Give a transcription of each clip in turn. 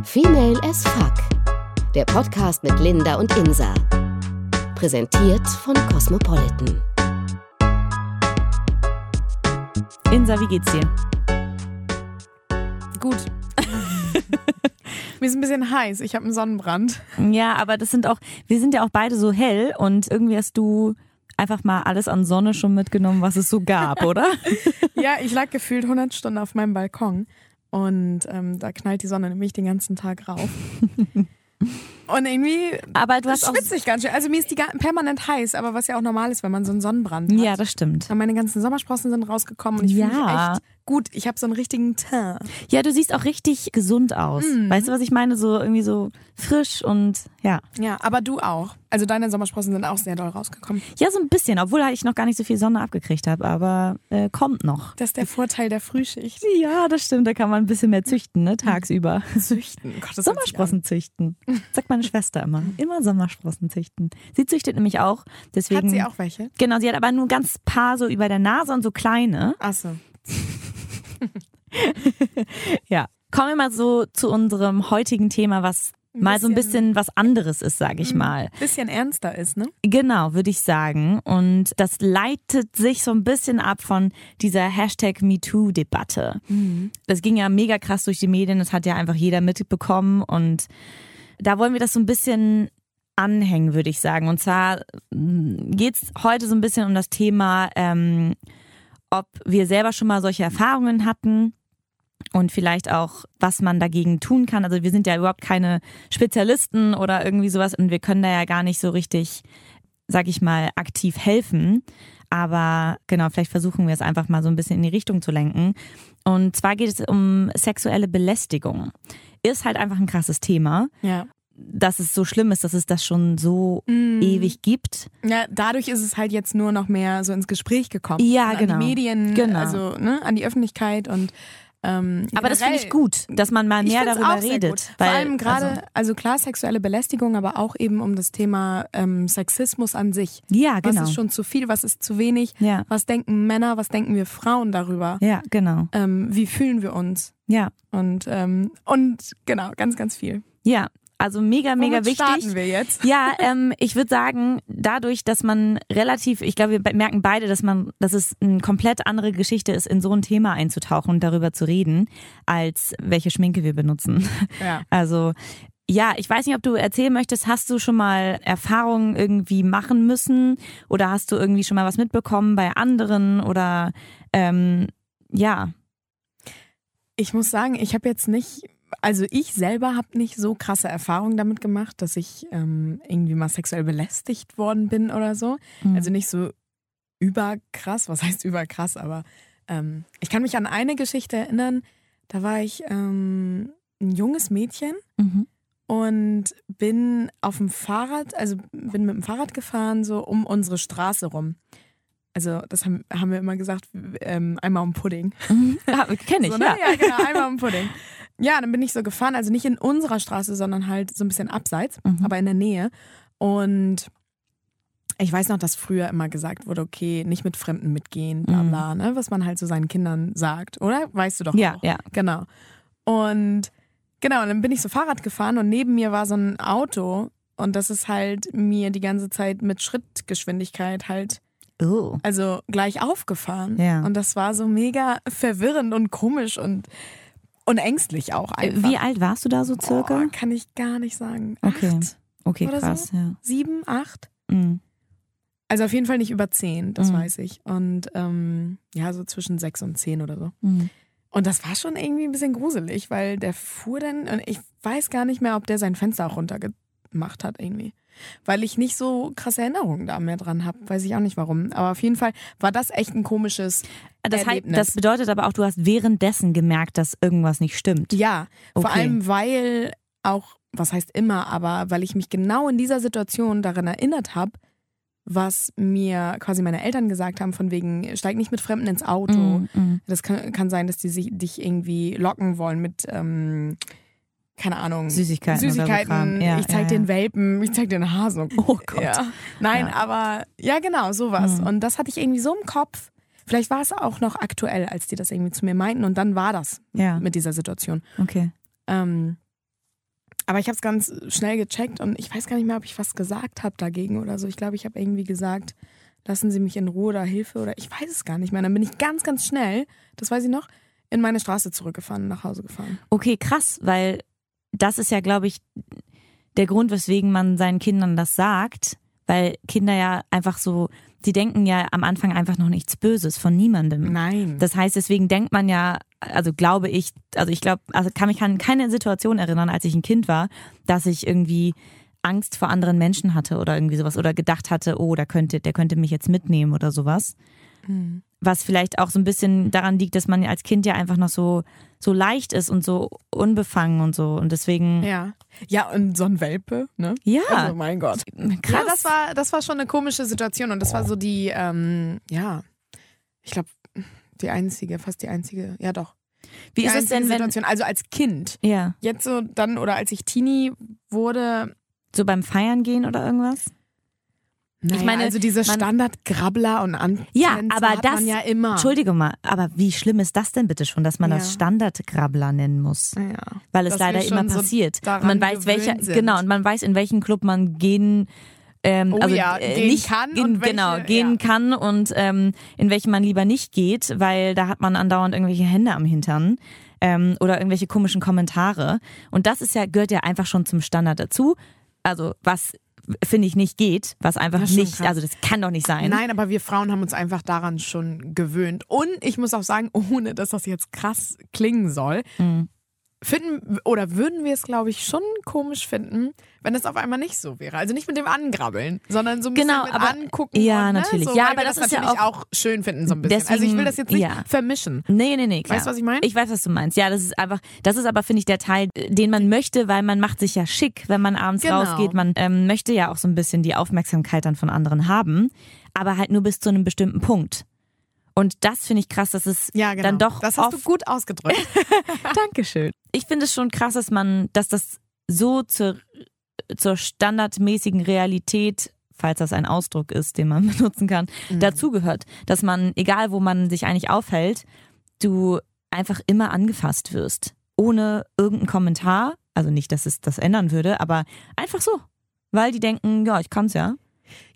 Female as Fuck. Der Podcast mit Linda und Insa. Präsentiert von Cosmopolitan. Insa, wie geht's dir? Gut. Mir ist ein bisschen heiß. Ich habe einen Sonnenbrand. Ja, aber das sind auch, wir sind ja auch beide so hell und irgendwie hast du einfach mal alles an Sonne schon mitgenommen, was es so gab, oder? ja, ich lag gefühlt 100 Stunden auf meinem Balkon und ähm, da knallt die Sonne nämlich den ganzen Tag rauf. Und irgendwie aber du hast schwitze ich ganz schön. Also mir ist die permanent heiß, aber was ja auch normal ist, wenn man so einen Sonnenbrand hat. Ja, das stimmt. Und meine ganzen Sommersprossen sind rausgekommen und ich ja. fühle mich echt gut. Ich habe so einen richtigen Teint. Ja, du siehst auch richtig gesund aus. Mhm. Weißt du, was ich meine? So irgendwie so frisch und ja. Ja, aber du auch. Also deine Sommersprossen sind auch sehr doll rausgekommen. Ja, so ein bisschen, obwohl ich noch gar nicht so viel Sonne abgekriegt habe, aber äh, kommt noch. Das ist der Vorteil der Frühschicht. Ja, das stimmt. Da kann man ein bisschen mehr züchten, ne? Tagsüber. Züchten. Gott, Sommersprossen züchten. Sagt meine Schwester immer. Immer Sommersprossen züchten. Sie züchtet nämlich auch. Deswegen, hat sie auch welche? Genau, sie hat aber nur ganz paar so über der Nase und so kleine. Ach so. ja. Kommen wir mal so zu unserem heutigen Thema, was mal so ein bisschen was anderes ist, sage ich mhm. mal. Bisschen ernster ist, ne? Genau, würde ich sagen. Und das leitet sich so ein bisschen ab von dieser Hashtag MeToo-Debatte. Mhm. Das ging ja mega krass durch die Medien, das hat ja einfach jeder mitbekommen. Und da wollen wir das so ein bisschen anhängen, würde ich sagen. Und zwar mm, geht es heute so ein bisschen um das Thema, ähm, ob wir selber schon mal solche Erfahrungen hatten und vielleicht auch, was man dagegen tun kann. Also wir sind ja überhaupt keine Spezialisten oder irgendwie sowas und wir können da ja gar nicht so richtig, sag ich mal, aktiv helfen. Aber genau, vielleicht versuchen wir es einfach mal so ein bisschen in die Richtung zu lenken. Und zwar geht es um sexuelle Belästigung. Ist halt einfach ein krasses Thema. Ja dass es so schlimm ist, dass es das schon so mm. ewig gibt. Ja, dadurch ist es halt jetzt nur noch mehr so ins Gespräch gekommen. Ja, genau. An die Medien, genau. also ne, an die Öffentlichkeit und ähm, aber das finde ich gut, dass man mal mehr darüber redet. Vor allem gerade, also, also, klar sexuelle Belästigung, aber auch eben um das Thema ähm, Sexismus an sich. Ja, genau. Was ist schon zu viel, was ist zu wenig? Ja. Was denken Männer, was denken wir Frauen darüber? Ja, genau. Ähm, wie fühlen wir uns? Ja. Und, ähm, und genau, ganz, ganz viel. Ja, also mega, mega Womit wichtig. starten wir jetzt? Ja, ähm, ich würde sagen, dadurch, dass man relativ, ich glaube, wir merken beide, dass man, dass es eine komplett andere Geschichte ist, in so ein Thema einzutauchen und darüber zu reden, als welche Schminke wir benutzen. Ja. Also ja, ich weiß nicht, ob du erzählen möchtest, hast du schon mal Erfahrungen irgendwie machen müssen oder hast du irgendwie schon mal was mitbekommen bei anderen oder ähm, ja. Ich muss sagen, ich habe jetzt nicht also ich selber habe nicht so krasse Erfahrungen damit gemacht, dass ich ähm, irgendwie mal sexuell belästigt worden bin oder so. Mhm. Also nicht so überkrass, was heißt überkrass, aber ähm, ich kann mich an eine Geschichte erinnern, da war ich ähm, ein junges Mädchen mhm. und bin auf dem Fahrrad, also bin mit dem Fahrrad gefahren, so um unsere Straße rum. Also, das haben, haben wir immer gesagt, ähm, einmal um Pudding. Mhm. Ja, Kenne ich, so, ne? ja. Ja, genau, einmal um Pudding. Ja, dann bin ich so gefahren, also nicht in unserer Straße, sondern halt so ein bisschen abseits, mhm. aber in der Nähe. Und ich weiß noch, dass früher immer gesagt wurde, okay, nicht mit Fremden mitgehen, bla mhm. bla, ne? was man halt so seinen Kindern sagt, oder? Weißt du doch ja, auch. Ja, Genau. Und genau, dann bin ich so Fahrrad gefahren und neben mir war so ein Auto und das ist halt mir die ganze Zeit mit Schrittgeschwindigkeit halt oh. also gleich aufgefahren. Ja. Und das war so mega verwirrend und komisch und und ängstlich auch äh, einfach. Wie alt warst du da so circa? Oh, kann ich gar nicht sagen. Okay. Acht okay, oder krass, so? ja. Sieben, acht? Mhm. Also auf jeden Fall nicht über zehn, das Mhm. weiß ich. Und ähm, ja, so zwischen sechs und zehn oder so. Mhm. Und das war schon irgendwie ein bisschen gruselig, weil der fuhr dann, und ich weiß gar nicht mehr, ob der sein Fenster auch runtergemacht hat irgendwie. Weil ich nicht so krasse Erinnerungen da mehr dran habe. Weiß ich auch nicht warum. Aber auf jeden Fall war das echt ein komisches Das, heißt, Erlebnis. das bedeutet aber auch, du hast währenddessen gemerkt, dass irgendwas nicht stimmt. Ja, vor Okay. allem weil auch, was heißt immer, aber weil ich mich genau in dieser Situation daran erinnert habe, was mir quasi meine Eltern gesagt haben, von wegen, steig nicht mit Fremden ins Auto. Mm, mm. Das kann, kann sein, dass die sich, dich irgendwie locken wollen mit, ähm, keine Ahnung, Süßigkeiten. so Süßigkeiten. Kram. Ja, ich zeig ja, den Welpen, ich zeig den Hasen. Oh Gott. Nein, aber ja, genau, sowas. Mhm. Und das hatte ich irgendwie so im Kopf. Vielleicht war es auch noch aktuell, als die das irgendwie zu mir meinten. Und dann war das mit dieser Situation. okay. Ähm, Aber ich habe es ganz schnell gecheckt und ich weiß gar nicht mehr, ob ich was gesagt habe dagegen oder so. Ich glaube, ich habe irgendwie gesagt, lassen Sie mich in Ruhe oder Hilfe oder ich weiß es gar nicht mehr. Dann bin ich ganz, ganz schnell, das weiß ich noch, in meine Straße zurückgefahren, nach Hause gefahren. Okay, krass, weil das ist ja, glaube ich, der Grund, weswegen man seinen Kindern das sagt, weil Kinder ja einfach so, die denken ja am Anfang einfach noch nichts Böses von niemandem. Nein. Das heißt, deswegen denkt man ja, also glaube ich, also ich glaube, also kann mich an keine Situation erinnern, als ich ein Kind war, dass ich irgendwie Angst vor anderen Menschen hatte oder irgendwie sowas oder gedacht hatte, oh, der könnte, der könnte mich jetzt mitnehmen oder sowas. Mhm. Was vielleicht auch so ein bisschen daran liegt, dass man als Kind ja einfach noch so, so leicht ist und so unbefangen und so. Und deswegen. Ja. Ja, und so ein Welpe, ne? Ja. Also, mein Gott. Krass. Ja, das war, das war schon eine komische Situation und das war so die, ähm, ja, ich glaube, die einzige, fast die einzige, ja doch. Wie ist es denn, wenn. Situation, also als Kind. Ja. Jetzt so dann, oder als ich Teenie wurde, So beim Feiern gehen oder irgendwas? Naja, meine, also diese Standard-Grabbler und Antänzer Ja, aber das. ja immer. Entschuldige mal, aber wie schlimm ist das denn bitte schon, dass man das Ja. Standardgrabbler nennen muss? Ja. Weil es Dass leider immer so passiert. Und man weiß, welcher, sind. genau, und man weiß, in welchen Club man gehen ähm, Oh also ja, äh, nicht kann gehen, und welche- genau gehen ja. kann und ähm, in welchen man lieber nicht geht, weil da hat man andauernd irgendwelche Hände am Hintern ähm, oder irgendwelche komischen Kommentare und das ist ja gehört ja einfach schon zum Standard dazu. Also was finde ich nicht geht, was einfach nicht, krass. also das kann doch nicht sein. Nein, aber wir Frauen haben uns einfach daran schon gewöhnt. Und ich muss auch sagen, ohne dass das jetzt krass klingen soll, Mhm. Finden oder würden wir es, glaube ich, schon komisch finden, wenn es auf einmal nicht so wäre. Also nicht mit dem Angrabbeln, sondern so ein bisschen Genau, mit aber- angucken. ja, und, ne, natürlich. So, Ja, aber das das, ist ja natürlich auch, schön finden so ein bisschen. also ich Deswegen- will das jetzt nicht ja. vermischen. Nee, nee, nee, klar. Weißt du, was ich meine? Ich weiß, was du meinst. Ja, das ist einfach, das ist aber, finde ich, der Teil, den man möchte, weil man macht sich ja schick, wenn man abends Genau. rausgeht. Man ähm, möchte ja auch so ein bisschen die Aufmerksamkeit dann von anderen haben, aber halt nur bis zu einem bestimmten Punkt. Und das finde ich krass, dass es Ja, genau. dann doch das hast oft du gut ausgedrückt. Dankeschön. Ich finde es schon krass, dass man, dass das so zur, zur standardmäßigen Realität, falls das ein Ausdruck ist, den man benutzen kann, Mhm. dazugehört. Dass man, egal wo man sich eigentlich aufhält, du einfach immer angefasst wirst. Ohne irgendeinen Kommentar. Also nicht, dass es das ändern würde, aber einfach so. Weil die denken, ja, ich kann's ja.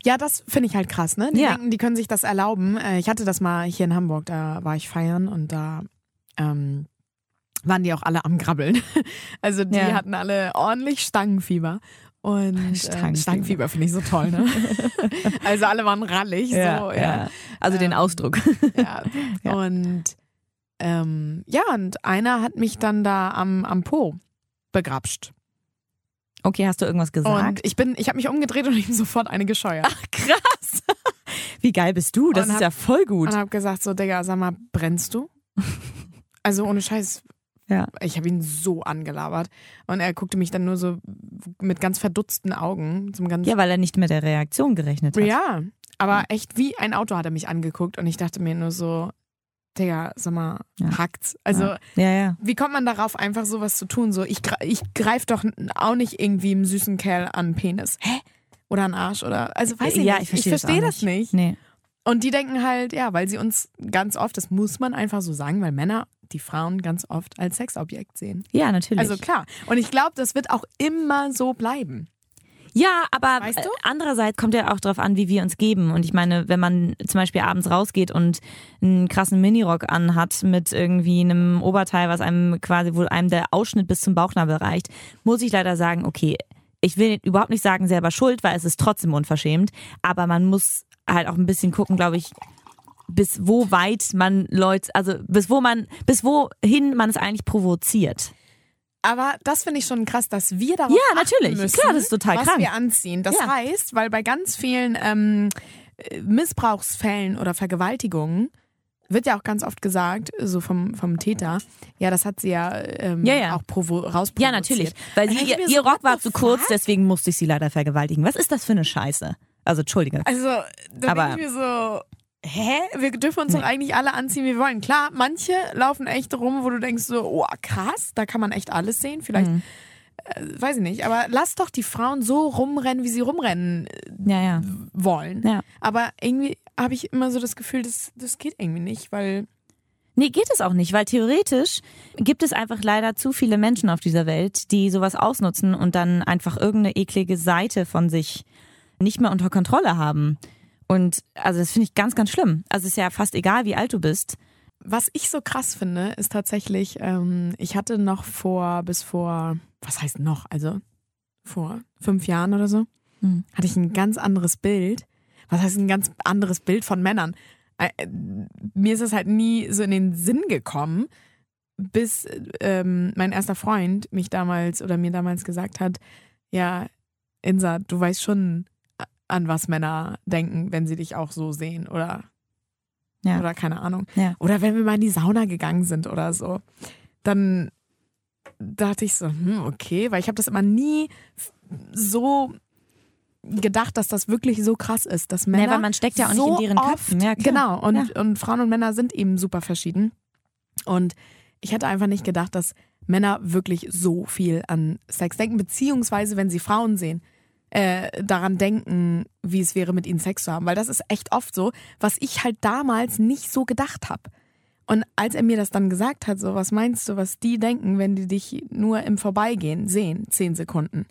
Ja, das finde ich halt krass, ne? Die Ja. denken, die können sich das erlauben. Äh, Ich hatte das mal hier in Hamburg, da war ich feiern und da ähm, waren die auch alle am Grabbeln. Also die Ja. hatten alle ordentlich Stangenfieber. Und äh, Stangenfieber. Stangenfieber finde ich so toll, ne? also alle waren rallig. so, ja. Also den Ähm, Ausdruck. Ja. Ja. Und ähm, ja, und einer hat mich dann da am, am Po begrapscht. Okay, hast du irgendwas gesagt? Und ich bin, ich habe mich umgedreht und ihm sofort eine gescheuert. krass. Wie geil bist du? Das Und ist hab- ja voll gut. Und habe gesagt, so, Digga, sag mal, brennst du? Also ohne Scheiß. Ja. Ich habe ihn so angelabert. Und er guckte mich dann nur so mit ganz verdutzten Augen. Zum ganz Ja, weil er nicht mit der Reaktion gerechnet hat. ja, aber echt wie ein Auto hat er mich angeguckt. Und ich dachte mir nur so, Digga, sag mal, Ja. hackt's. Also ja, ja. ja. wie kommt man darauf, einfach sowas zu tun? So, ich, ich greif doch auch nicht irgendwie einem süßen Kerl an Penis. Hä? Oder an Arsch oder also weiß ich ja, nicht. ich verstehe versteh das, auch das nicht. Nee. Und die denken halt, ja, weil sie uns ganz oft, das muss man einfach so sagen, weil Männer die Frauen ganz oft als Sexobjekt sehen. Ja, natürlich. Also klar. Und ich glaube, das wird auch immer so bleiben. Ja, aber Weißt du? äh, andererseits kommt ja auch darauf an, wie wir uns geben. Und ich meine, wenn man zum Beispiel abends rausgeht und einen krassen Minirock anhat mit irgendwie einem Oberteil, was einem quasi, wo einem der Ausschnitt bis zum Bauchnabel reicht, muss ich leider sagen, okay, ich will überhaupt nicht sagen selber schuld, weil es ist trotzdem unverschämt. Aber man muss halt auch ein bisschen gucken, glaube ich, bis wo weit man Leute, also bis wo man, bis wohin man es eigentlich provoziert. Aber das finde ich schon krass, dass wir darauf Ja, achten natürlich. müssen, Klar, das ist total was krank. wir anziehen. Das Ja. heißt, weil bei ganz vielen ähm, äh, Missbrauchsfällen oder Vergewaltigungen wird ja auch ganz oft gesagt, so vom, vom Täter, ja, das hat sie ja, ähm, Ja, ja. auch provo rausprovoziert. Ja, natürlich. Weil sie, ihr, ihr so, Rock war zu kurz, deswegen musste ich sie leider vergewaltigen. Was ist das für eine Scheiße? Also, Entschuldige. Also, da Aber- ich mir so, hä? Wir dürfen uns doch eigentlich alle anziehen, wie wir wollen. Klar, manche laufen echt rum, wo du denkst so, oh krass, da kann man echt alles sehen. Vielleicht, Mhm. äh, weiß ich nicht. Aber lass doch die Frauen so rumrennen, wie sie rumrennen äh, Ja, ja. wollen. Ja. Aber irgendwie habe ich immer so das Gefühl, das, das geht irgendwie nicht, weil Nee, geht es auch nicht, weil theoretisch gibt es einfach leider zu viele Menschen auf dieser Welt, die sowas ausnutzen und dann einfach irgendeine eklige Seite von sich nicht mehr unter Kontrolle haben. Und also das finde ich ganz, ganz schlimm. Also es ist ja fast egal, wie alt du bist. Was ich so krass finde, ist tatsächlich, ähm, ich hatte noch vor, bis vor, was heißt noch, also vor fünf Jahren oder so, Hm. hatte ich ein ganz anderes Bild. Was heißt ein ganz anderes Bild von Männern? Äh, mir ist es halt nie so in den Sinn gekommen, bis ähm, mein erster Freund mich damals oder mir damals gesagt hat, ja, Insa, du weißt schon, an was Männer denken, wenn sie dich auch so sehen oder Ja. oder keine Ahnung. Ja. Oder wenn wir mal in die Sauna gegangen sind oder so. Dann dachte ich so, hm, okay, weil ich habe das immer nie so gedacht, dass das wirklich so krass ist, dass Männer Ja, weil man steckt ja auch nicht so in deren oft, Köpfen. Ja, genau, und, und Frauen und Männer sind eben super verschieden. Und ich hätte einfach nicht gedacht, dass Männer wirklich so viel an Sex denken, beziehungsweise wenn sie Frauen sehen, äh, daran denken, wie es wäre, mit ihnen Sex zu haben. Weil das ist echt oft so, was ich halt damals nicht so gedacht habe. Und als er mir das dann gesagt hat, so, was meinst du, was die denken, wenn die dich nur im Vorbeigehen sehen, zehn Sekunden?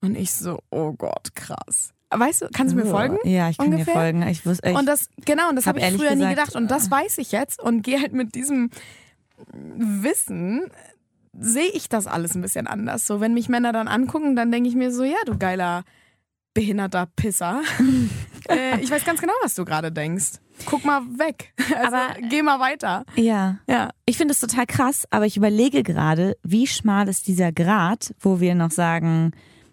Und ich so, oh Gott, krass. Weißt du, kannst du mir folgen? Ja, ich kann Ungefähr? dir folgen. Ich wusste, ich, Und das, genau, und das hab habe ich ehrlich früher nie gesagt, gedacht. Und das weiß ich jetzt und gehe halt mit diesem Wissen, sehe ich das alles ein bisschen anders. So, wenn mich Männer dann angucken, dann denke ich mir so, ja, du geiler, behinderter Pisser. äh, ich weiß ganz genau, was du gerade denkst. Guck mal weg. Also, Aber- geh mal weiter. ja. Ja. Ich finde es total krass, aber ich überlege gerade, wie schmal ist dieser Grad, wo wir noch sagen,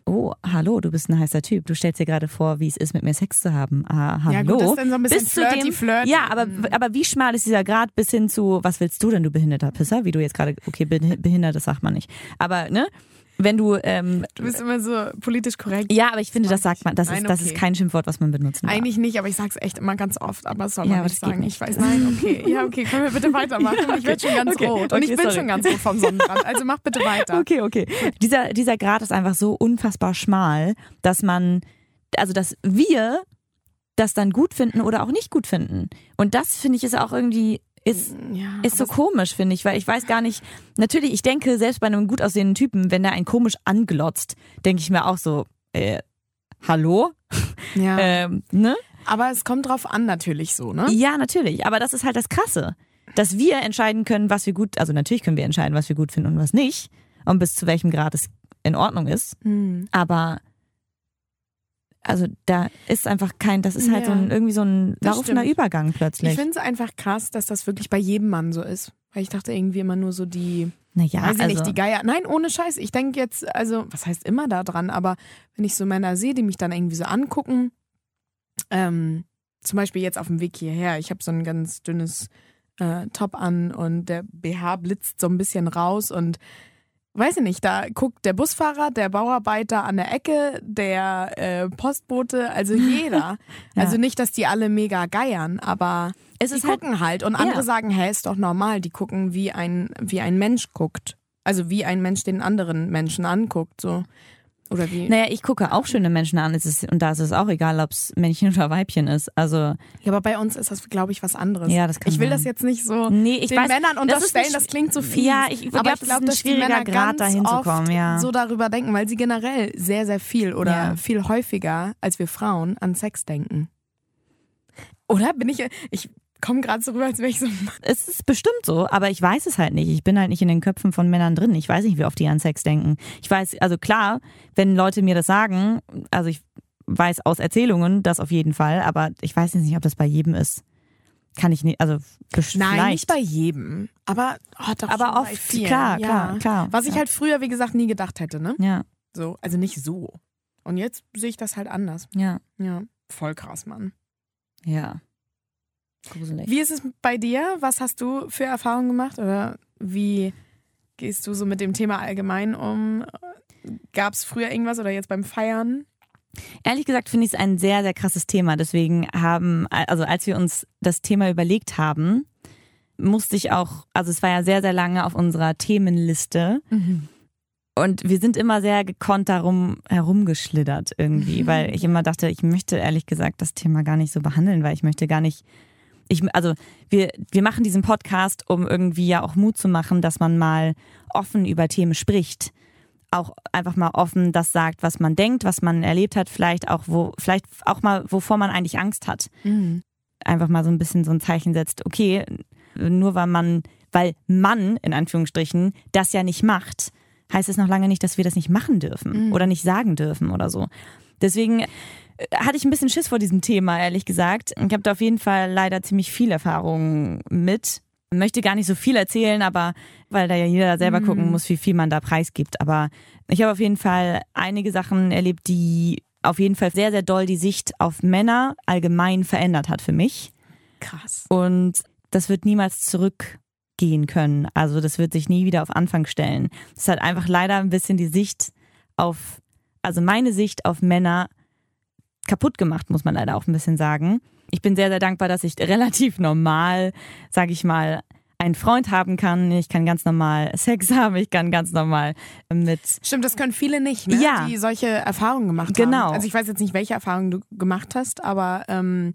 oh, hallo, du bist ein heißer Typ. Du stellst dir gerade vor, wie es ist, mit mir Sex zu haben. Ah, hallo. Ja, gut, das ist dann so ein bisschen bis zu flirty, dem, flirty. Ja, aber, aber wie schmal ist dieser Grad bis hin zu, was willst du denn, du behinderter Pisser? Wie du jetzt gerade, okay, behi- behindert, das sagt man nicht. Aber, ne? Wenn du, ähm, Du bist immer so politisch korrekt. ja, aber ich finde, das sagt man, das Nein, ist, das okay. ist kein Schimpfwort, was man benutzen darf. Eigentlich nicht, aber ich sag's echt immer ganz oft, aber das soll Ja, man aber nicht sagen. nicht. Ich weiß, nein, okay. Ja, okay, können wir bitte weitermachen? Ich werde schon ganz Okay, rot. Und okay, ich bin sorry. schon ganz rot vom Sonnenbrand. Also mach bitte weiter. Okay, okay. Dieser, dieser Grad ist einfach so unfassbar schmal, dass man, also dass wir das dann gut finden oder auch nicht gut finden. Und das finde ich ist auch irgendwie, ist, Ja, ist so komisch, finde ich, weil ich weiß gar nicht, natürlich, ich denke, selbst bei einem gut aussehenden Typen, wenn der einen komisch anglotzt, denke ich mir auch so, äh, hallo? ja. Ähm, ne? aber es kommt drauf an, natürlich so, ne? Ja, natürlich. Aber das ist halt das Krasse. Dass wir entscheiden können, was wir gut, also natürlich können wir entscheiden, was wir gut finden und was nicht. Und bis zu welchem Grad es in Ordnung ist. Hm. Aber also da ist einfach kein, das ist halt Ja, so ein irgendwie so ein laufender. Übergang Ich plötzlich. finde es einfach krass, dass das wirklich bei jedem Mann so ist. Weil ich dachte irgendwie immer nur so die, naja, weiß ich also nicht, die Geier. Nein, ohne Scheiß. Ich denke jetzt, also, was heißt immer da dran, aber wenn ich so Männer sehe, die mich dann irgendwie so angucken, ähm, zum Beispiel jetzt auf dem Weg hierher, ich habe so ein ganz dünnes äh, Top an und der BH blitzt so ein bisschen raus und weiß ich nicht, da guckt der Busfahrer, der Bauarbeiter an der Ecke, der äh, Postbote, also jeder. Ja. Also nicht, dass die alle mega geiern, aber es die ist halt, gucken halt und andere Ja. sagen, hä, ist doch normal, die gucken wie ein wie ein Mensch guckt. Also wie ein Mensch den anderen Menschen anguckt, so oder wie naja, ich gucke auch schöne Menschen an, es ist, und da ist es auch egal, ob es Männchen oder Weibchen ist. Also, Ja, aber bei uns ist das glaube ich was anderes. Ja, das kann Ich will sein. das jetzt nicht so nee, ich den weiß, Männern das unterstellen, das, schw- klingt so viel. Ja, ich aber glaube, ich das glaube, dass die Männer Grad, ganz dahin zu oft kommen, ja. so darüber denken, weil sie generell sehr sehr viel oder Ja. viel häufiger als wir Frauen an Sex denken. Oder bin ich ich komme gerade so rüber, als wäre ich so es ist bestimmt so, aber ich weiß es halt nicht. Ich bin halt nicht in den Köpfen von Männern drin. Ich weiß nicht, wie oft die an Sex denken. Ich weiß, also klar, wenn Leute mir das sagen, also ich weiß aus Erzählungen das auf jeden Fall, aber ich weiß jetzt nicht, ob das bei jedem ist. Kann ich nicht, also besch- Nein, vielleicht. nicht bei jedem, aber oh, doch aber oft, klar, ja. klar, klar. Was ich ja. halt früher, wie gesagt, nie gedacht hätte, ne? Ja, So, also nicht so. Und jetzt sehe ich das halt anders. ja, Ja, voll krass, Mann. ja. Gruselig. Wie ist es bei dir? Was hast du für Erfahrungen gemacht? Oder wie gehst du so mit dem Thema allgemein um? Gab es früher irgendwas oder jetzt beim Feiern? Ehrlich gesagt finde ich es ein sehr, sehr krasses Thema. Deswegen haben, also als wir uns das Thema überlegt haben, musste ich auch, also es war ja sehr, sehr lange auf unserer Themenliste. Und wir sind immer sehr gekonnt darum herumgeschlittert irgendwie, weil ich immer dachte, ich möchte ehrlich gesagt das Thema gar nicht so behandeln, weil ich möchte gar nicht ich, also wir, wir machen diesen Podcast, um irgendwie ja auch Mut zu machen, dass man mal offen über Themen spricht. Auch einfach mal offen das sagt, was man denkt, was man erlebt hat, vielleicht auch, wo, vielleicht auch mal, wovor man eigentlich Angst hat. Mhm. Einfach mal so ein bisschen so ein Zeichen setzt, okay, nur weil man, weil man, in Anführungsstrichen, das ja nicht macht, heißt es noch lange nicht, dass wir das nicht machen dürfen Mhm. oder nicht sagen dürfen oder so. Deswegen äh, hatte ich ein bisschen Schiss vor diesem Thema, ehrlich gesagt. Ich habe da auf jeden Fall leider ziemlich viel Erfahrung mit. Möchte gar nicht so viel erzählen, aber weil da ja jeder selber gucken muss, wie viel man da preisgibt. Aber ich habe auf jeden Fall einige Sachen erlebt, die auf jeden Fall sehr, sehr doll die Sicht auf Männer allgemein verändert hat für mich. Krass. Und das wird niemals zurückgehen können. Also das wird sich nie wieder auf Anfang stellen. Das hat einfach leider ein bisschen die Sicht auf, also meine Sicht auf Männer kaputt gemacht, muss man leider auch ein bisschen sagen. Ich bin sehr, sehr dankbar, dass ich relativ normal, sage ich mal, einen Freund haben kann. Ich kann ganz normal Sex haben. Ich kann ganz normal mit Stimmt, das können viele nicht, ne? Ja. die solche Erfahrungen gemacht Genau. haben. Also ich weiß jetzt nicht, welche Erfahrungen du gemacht hast, aber ähm,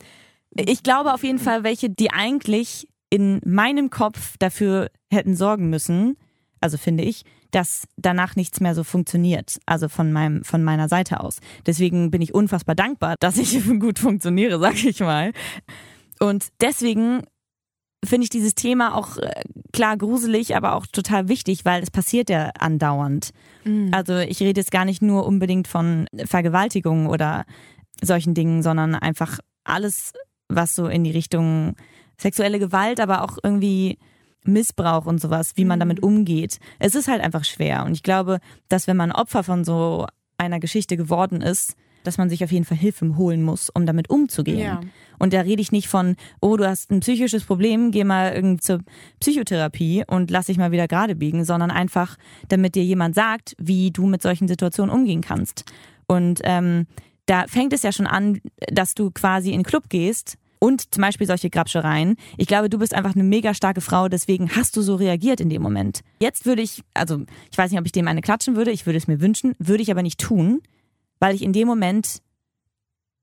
Ich glaube auf jeden Fall welche, die eigentlich in meinem Kopf dafür hätten sorgen müssen, also finde ich, dass danach nichts mehr so funktioniert, also von meinem von meiner Seite aus. Deswegen bin ich unfassbar dankbar, dass ich gut funktioniere, sag ich mal. Und deswegen finde ich dieses Thema auch äh, klar gruselig, aber auch total wichtig, weil es passiert ja andauernd. Also ich rede jetzt gar nicht nur unbedingt von Vergewaltigung oder solchen Dingen, sondern einfach alles, was so in die Richtung sexuelle Gewalt, aber auch irgendwie Missbrauch und sowas, wie man damit umgeht. Es ist halt einfach schwer. Und ich glaube, dass wenn man Opfer von so einer Geschichte geworden ist, dass man sich auf jeden Fall Hilfe holen muss, um damit umzugehen. Ja. Und da rede ich nicht von, oh, du hast ein psychisches Problem, geh mal irgend zur Psychotherapie und lass dich mal wieder gerade biegen, sondern einfach, damit dir jemand sagt, wie du mit solchen Situationen umgehen kannst. Und ähm, da fängt es ja schon an, dass du quasi in den Club gehst und zum Beispiel solche Grabschereien. Ich glaube, du bist einfach eine mega starke Frau, deswegen hast du so reagiert in dem Moment. Jetzt würde ich, also ich weiß nicht, ob ich dem eine klatschen würde, ich würde es mir wünschen, würde ich aber nicht tun, weil ich in dem Moment,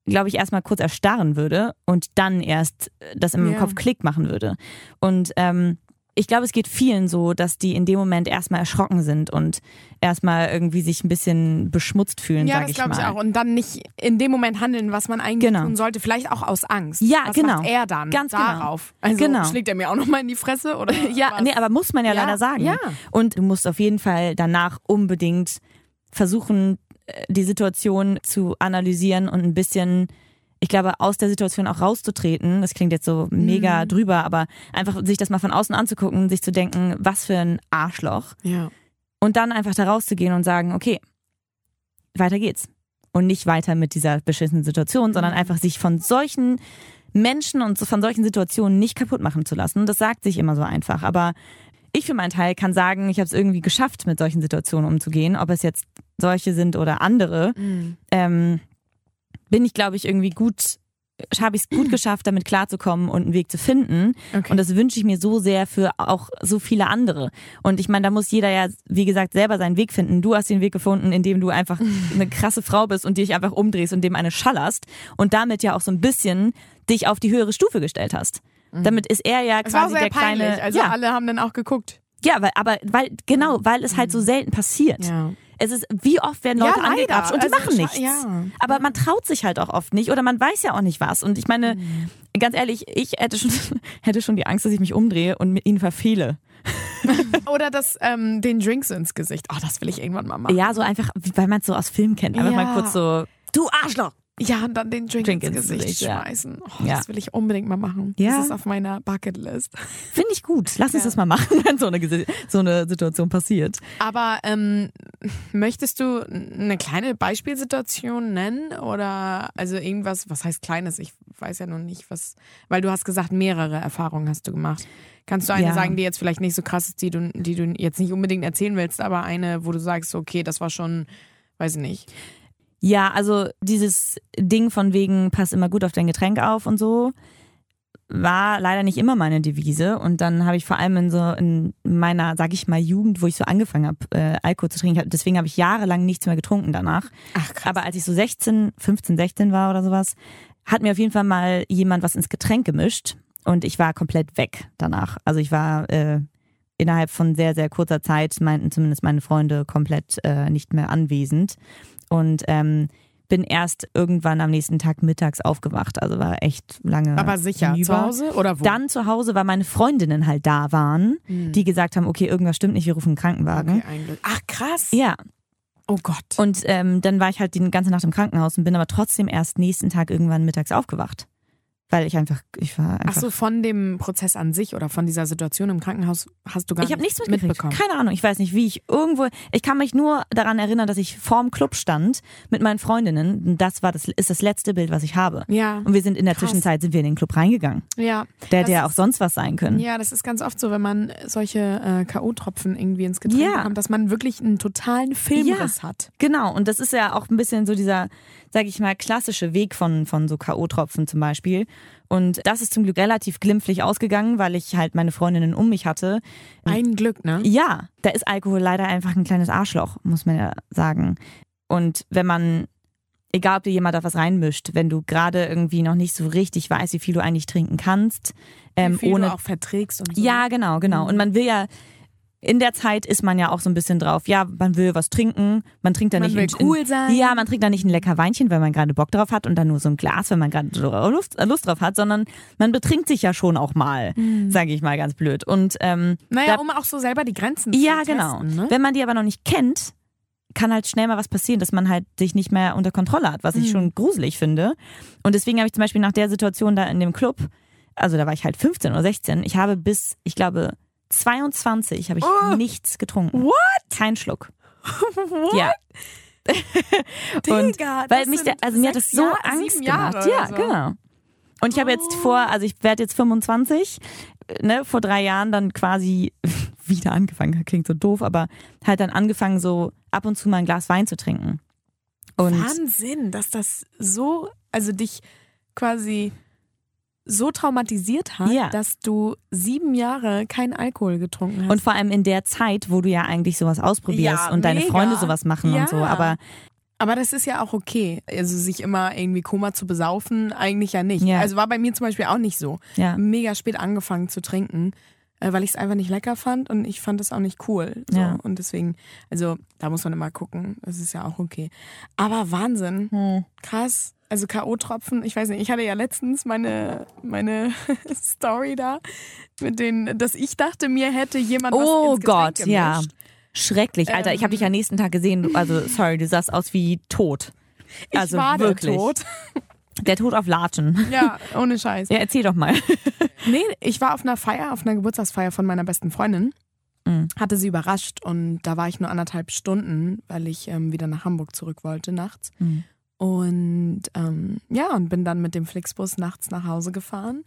glaube ich, erstmal kurz erstarren würde und dann erst das im Ja. Kopf Klick machen würde. Und ähm, ich glaube, es geht vielen so, dass die in dem Moment erstmal erschrocken sind und erstmal irgendwie sich ein bisschen beschmutzt fühlen, ja, sage das ich glaube ich auch. Und dann nicht in dem Moment handeln, was man eigentlich Genau. tun sollte. Vielleicht auch aus Angst. Ja, was genau. Macht er dann Ganz genau. darauf. Also Genau. schlägt er mir auch nochmal in die Fresse oder? Ja, was? nee, aber muss man ja, Ja, leider sagen. ja. Und du musst auf jeden Fall danach unbedingt versuchen, äh, die Situation zu analysieren und ein bisschen, ich glaube, aus der Situation auch rauszutreten. Das klingt jetzt so mega drüber, aber einfach sich das mal von außen anzugucken, sich zu denken, was für ein Arschloch. Ja. Und dann einfach da rauszugehen und sagen, okay, weiter geht's. Und nicht weiter mit dieser beschissenen Situation, sondern einfach sich von solchen Menschen und von solchen Situationen nicht kaputt machen zu lassen. Das sagt sich immer so einfach. Aber ich für meinen Teil kann sagen, ich habe es irgendwie geschafft, mit solchen Situationen umzugehen. Ob es jetzt solche sind oder andere, ähm, bin ich, glaube ich, irgendwie gut, habe ich es gut geschafft, damit klarzukommen und einen Weg zu finden. Okay. Und das wünsche ich mir so sehr für auch so viele andere. Und ich meine, da muss jeder ja, wie gesagt, selber seinen Weg finden. Du hast den Weg gefunden, indem du einfach eine krasse Frau bist und dich einfach umdrehst und dem eine schallerst und damit ja auch so ein bisschen dich auf die höhere Stufe gestellt hast. Damit ist er ja auch quasi der peinlich. kleine. Also ja, alle haben dann auch geguckt. ja, weil, aber weil genau, weil es halt so selten passiert. Ja. Es ist, wie oft werden Ja, Leute leider. angegrapscht und die Also, machen nichts. ja. Aber man traut sich halt auch oft nicht oder man weiß ja auch nicht was. Und ich meine, ganz ehrlich, ich hätte schon, hätte schon die Angst, dass ich mich umdrehe und mit ihnen verfehle. Oder das, ähm, den Drinks ins Gesicht. Oh, das will ich irgendwann mal machen. Ja, so einfach, weil man es so aus Filmen kennt. Einfach Ja. mal kurz so, du Arschloch! Ja, und dann den Drink, Drink ins ins Gesicht Gesicht, ja. schmeißen. Oh, Ja. Das will ich unbedingt mal machen. Ja. Das ist auf meiner Bucketlist. Finde ich gut. Lass uns das mal machen, wenn so eine, so eine Situation passiert. Aber ähm, möchtest du eine kleine Beispielsituation nennen? Oder also irgendwas, was heißt kleines? Ich weiß ja noch nicht, was. Weil du hast gesagt, mehrere Erfahrungen hast du gemacht. Kannst du eine sagen, die jetzt vielleicht nicht so krass ist, die du, die du jetzt nicht unbedingt erzählen willst, aber eine, wo du sagst, okay, das war schon, weiß ich nicht. Ja, also dieses Ding von wegen, pass immer gut auf dein Getränk auf und so, war leider nicht immer meine Devise. Und dann habe ich vor allem in so in meiner, sag ich mal, Jugend, wo ich so angefangen habe, äh, Alkohol zu trinken, deswegen habe ich jahrelang nichts mehr getrunken danach. Ach krass. Aber als ich so 16, 15, 16 war oder sowas, hat mir auf jeden Fall mal jemand was ins Getränk gemischt. und ich war komplett weg danach. Also ich war äh, innerhalb von sehr, sehr kurzer Zeit, meinten zumindest meine Freunde, komplett äh, nicht mehr anwesend. Und ähm, bin erst irgendwann am nächsten Tag mittags aufgewacht. Also war echt lange. Aber sicher, hinüber. zu Hause oder wo? Dann zu Hause, weil meine Freundinnen halt da waren, Hm. die gesagt haben, okay, irgendwas stimmt nicht, wir rufen einen Krankenwagen. Okay. Ach krass. Ja, Oh Gott. und ähm, dann war ich halt die ganze Nacht im Krankenhaus und bin aber trotzdem erst nächsten Tag irgendwann mittags aufgewacht. Weil ich einfach, ich war einfach. Ach so, von dem Prozess an sich oder von dieser Situation im Krankenhaus hast du gar ich habe nichts mitbekommen. Keine Ahnung. Ich weiß nicht, wie ich irgendwo. Ich kann mich nur daran erinnern, dass ich vorm Club stand mit meinen Freundinnen. Und Das war das ist das letzte Bild, was ich habe. Ja, Und wir sind in der Krass. Zwischenzeit sind wir in den Club reingegangen. ja. Der hätte ja auch sonst was sein können. Ja, das ist ganz oft so, wenn man solche äh, K.O.-Tropfen irgendwie ins Getränk Ja. bekommt, dass man wirklich einen totalen Filmriss hat. Genau, und das ist ja auch ein bisschen so dieser, sag ich mal, klassische Weg von, von so K.O.-Tropfen zum Beispiel. Und das ist zum Glück relativ glimpflich ausgegangen, weil ich halt meine Freundinnen um mich hatte. Ein Glück, ne? Ja, da ist Alkohol leider einfach ein kleines Arschloch, muss man ja sagen. Und wenn man, egal ob dir jemand da was reinmischt, wenn du gerade irgendwie noch nicht so richtig weißt, wie viel du eigentlich trinken kannst, ähm, Wie viel ohne du auch verträgst und so. ja, genau, genau. Und man will ja, in der Zeit ist man ja auch so ein bisschen drauf, ja, man will was trinken, man trinkt da Man nicht will in, cool in, sein. Ja, man trinkt da nicht ein lecker Weinchen, weil man gerade Bock drauf hat und dann nur so ein Glas, wenn man gerade Lust, Lust drauf hat, sondern man betrinkt sich ja schon auch mal, sage ich mal ganz blöd. Und ähm, Naja, da, um auch so selber die Grenzen ja, zu genau. testen. Ne? Wenn man die aber noch nicht kennt, kann halt schnell mal was passieren, dass man halt sich nicht mehr unter Kontrolle hat, was ich schon gruselig finde. Und deswegen habe ich zum Beispiel nach der Situation da in dem Club, also da war ich halt 15 oder 16, ich habe bis, ich glaube, 22 habe ich Oh. nichts getrunken. What? Kein Schluck. What? Ja. Und Digga, weil mich der, also mir hat das so Jahre, Angst gemacht. Ja, so. genau. Und ich habe jetzt vor, also ich werde jetzt 25, ne, vor drei Jahren dann quasi wieder angefangen, klingt so doof, aber halt dann angefangen, so ab und zu mal ein Glas Wein zu trinken. Und Wahnsinn, dass das so, also dich quasi so traumatisiert hat, Ja. dass du sieben Jahre keinen Alkohol getrunken hast. Und vor allem in der Zeit, wo du ja eigentlich sowas ausprobierst Ja, und deine mega. Freunde sowas machen Ja. und so. Aber Aber das ist ja auch okay. Also sich immer irgendwie Koma zu besaufen, eigentlich ja nicht. Ja. Also war bei mir zum Beispiel auch nicht so. ja, Mega spät angefangen zu trinken, weil ich es einfach nicht lecker fand und ich fand es auch nicht cool. So. Ja. Und deswegen, also da muss man immer gucken. Das ist ja auch okay. Aber Wahnsinn. Hm. Krass. Also K.O.-Tropfen, ich weiß nicht, ich hatte ja letztens meine, meine Story da, mit den, dass ich dachte, mir hätte jemand was Oh ins Getränk Gott, ja. gemischt. Schrecklich, Alter. Ich habe dich am nächsten Tag gesehen. Also, sorry, du sahst aus wie tot. Ich Also war wirklich. Tod. Der Tod auf Latschen. Ja, ohne Scheiß. Ja, erzähl doch mal. Nee, ich war auf einer Feier, auf einer Geburtstagsfeier von meiner besten Freundin. Mhm. Hatte sie überrascht und da war ich nur anderthalb Stunden, weil ich ähm, wieder nach Hamburg zurück wollte nachts. Mhm. Und ähm, ja, und bin dann mit dem Flixbus nachts nach Hause gefahren.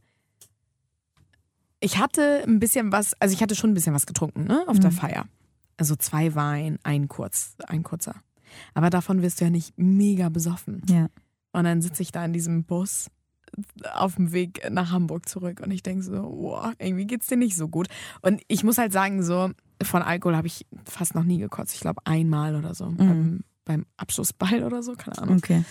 Ich hatte ein bisschen was, also ich hatte schon ein bisschen was getrunken, ne, auf der Mhm. Feier. Also zwei Wein, ein kurz, ein kurzer. Aber davon wirst du ja nicht mega besoffen. Ja. Und dann sitze ich da in diesem Bus auf dem Weg nach Hamburg zurück und ich denke so, boah, irgendwie geht's dir nicht so gut. Und ich muss halt sagen, so von Alkohol habe ich fast noch nie gekotzt. Ich glaube einmal oder so. Beim, beim Abschlussball oder so, keine Ahnung. Okay.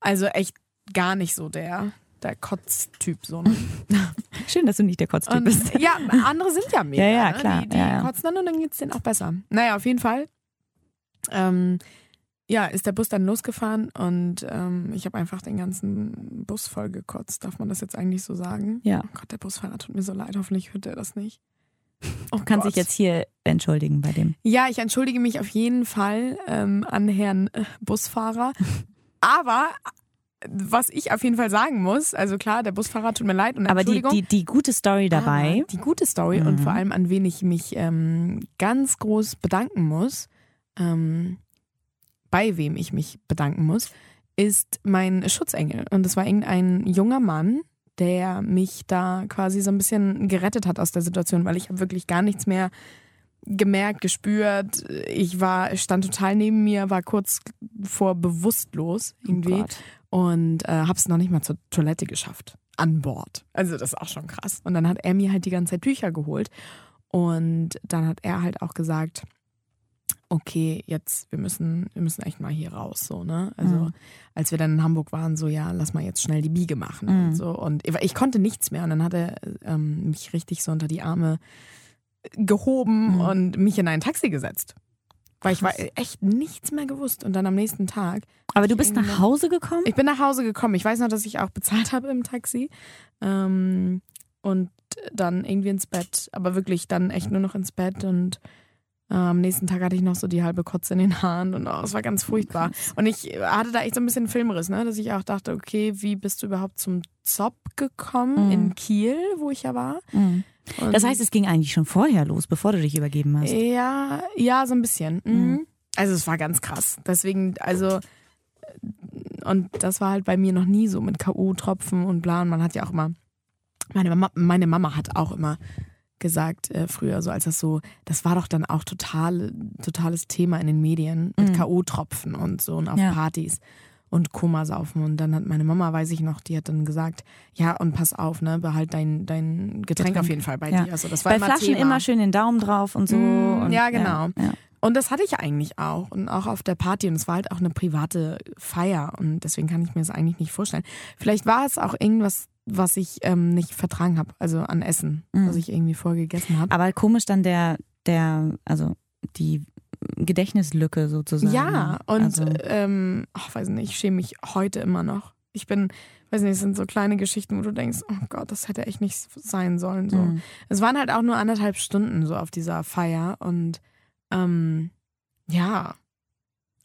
Also echt gar nicht so der, der Kotztyp. So, ne? Schön, dass du nicht der Kotztyp Und, bist. ja, andere sind ja mega. Ja, ja, ne? klar. Die, die Ja, ja. kotzen dann und dann geht's denen auch besser. Naja, auf jeden Fall. Ähm, ja, ist der Bus dann losgefahren und ähm, ich habe einfach den ganzen Bus voll gekotzt. Darf man das jetzt eigentlich so sagen? Ja. Oh Gott, der Busfahrer tut mir so leid. Hoffentlich hört er das nicht. Oh Du kannst Gott. dich jetzt hier entschuldigen bei dem. Ja, ich entschuldige mich auf jeden Fall ähm, an Herrn äh, Busfahrer. Aber äh, was ich auf jeden Fall sagen muss, also klar, der Busfahrer tut mir leid und Aber die, die, die gute Story dabei. Die gute Story und vor allem an wen ich mich ähm, ganz groß bedanken muss, ähm, bei wem ich mich bedanken muss, ist mein Schutzengel. Und das war irgendein junger Mann, der mich da quasi so ein bisschen gerettet hat aus der Situation, weil ich habe wirklich gar nichts mehr gemerkt, gespürt. Ich war, stand total neben mir, war kurz vor bewusstlos irgendwie Oh und äh, habe es noch nicht mal zur Toilette geschafft. An Bord. Also das ist auch schon krass. Und dann hat er mir halt die ganze Zeit Tücher geholt. Und dann hat er halt auch gesagt, okay, jetzt, wir müssen, wir müssen echt mal hier raus, so, ne? Also, Mhm. als wir dann in Hamburg waren, so, ja, lass mal jetzt schnell die Biege machen Mhm. und so. Und ich, ich konnte nichts mehr. Und dann hat er ähm, mich richtig so unter die Arme gehoben Mhm. und mich in ein Taxi gesetzt. Weil ich war echt nichts mehr gewusst. Und dann am nächsten Tag, Aber du bist nach Hause gekommen? ich bin nach Hause gekommen. Ich weiß noch, dass ich auch bezahlt habe im Taxi. Ähm, und dann irgendwie ins Bett. Aber wirklich dann echt nur noch ins Bett. Und äh, am nächsten Tag hatte ich noch so die halbe Kotze in den Haaren. Und oh, es war ganz furchtbar. Und ich hatte da echt so ein bisschen Filmriss, ne? dass ich auch dachte, okay, wie bist du überhaupt zum Zopp gekommen Mhm. in Kiel, wo ich ja war? Mhm. Das heißt, es ging eigentlich schon vorher los, bevor du dich übergeben hast. ja, ja, so ein bisschen. Mhm. Mhm. Also es war ganz krass. Deswegen, also und das war halt bei mir noch nie so mit K.O.-Tropfen und bla. Und man hat ja auch immer, meine Mama, meine Mama hat auch immer gesagt, äh, früher, so als das so, das war doch dann auch total, totales Thema in den Medien mit Mhm. K.O.-Tropfen und so und auf Ja. Partys und Komasaufen. Und dann hat meine Mama, weiß ich noch, die hat dann gesagt, ja, und pass auf, ne, behalt dein, dein Getränk, Getränk. auf jeden Fall bei Ja. dir. Also das war Bei immer Flaschen Thema. immer schön den Daumen drauf und so. Mm, und, ja, genau. Ja, Und das hatte ich eigentlich auch. Und auch auf der Party. Und es war halt auch eine private Feier. Und deswegen kann ich mir das eigentlich nicht vorstellen. Vielleicht war es auch irgendwas, was ich ähm, nicht vertragen habe. Also an Essen, Mhm. was ich irgendwie vorher gegessen habe. Aber komisch dann der, der, also die Gedächtnislücke sozusagen. Ja, und also, ähm, ach, weiß nicht, ich schäme mich heute immer noch. Ich bin, weiß nicht, es sind so kleine Geschichten, wo du denkst, oh Gott, das hätte echt nicht sein sollen. So. mm. Es waren halt auch nur anderthalb Stunden so auf dieser Feier und ähm, ja,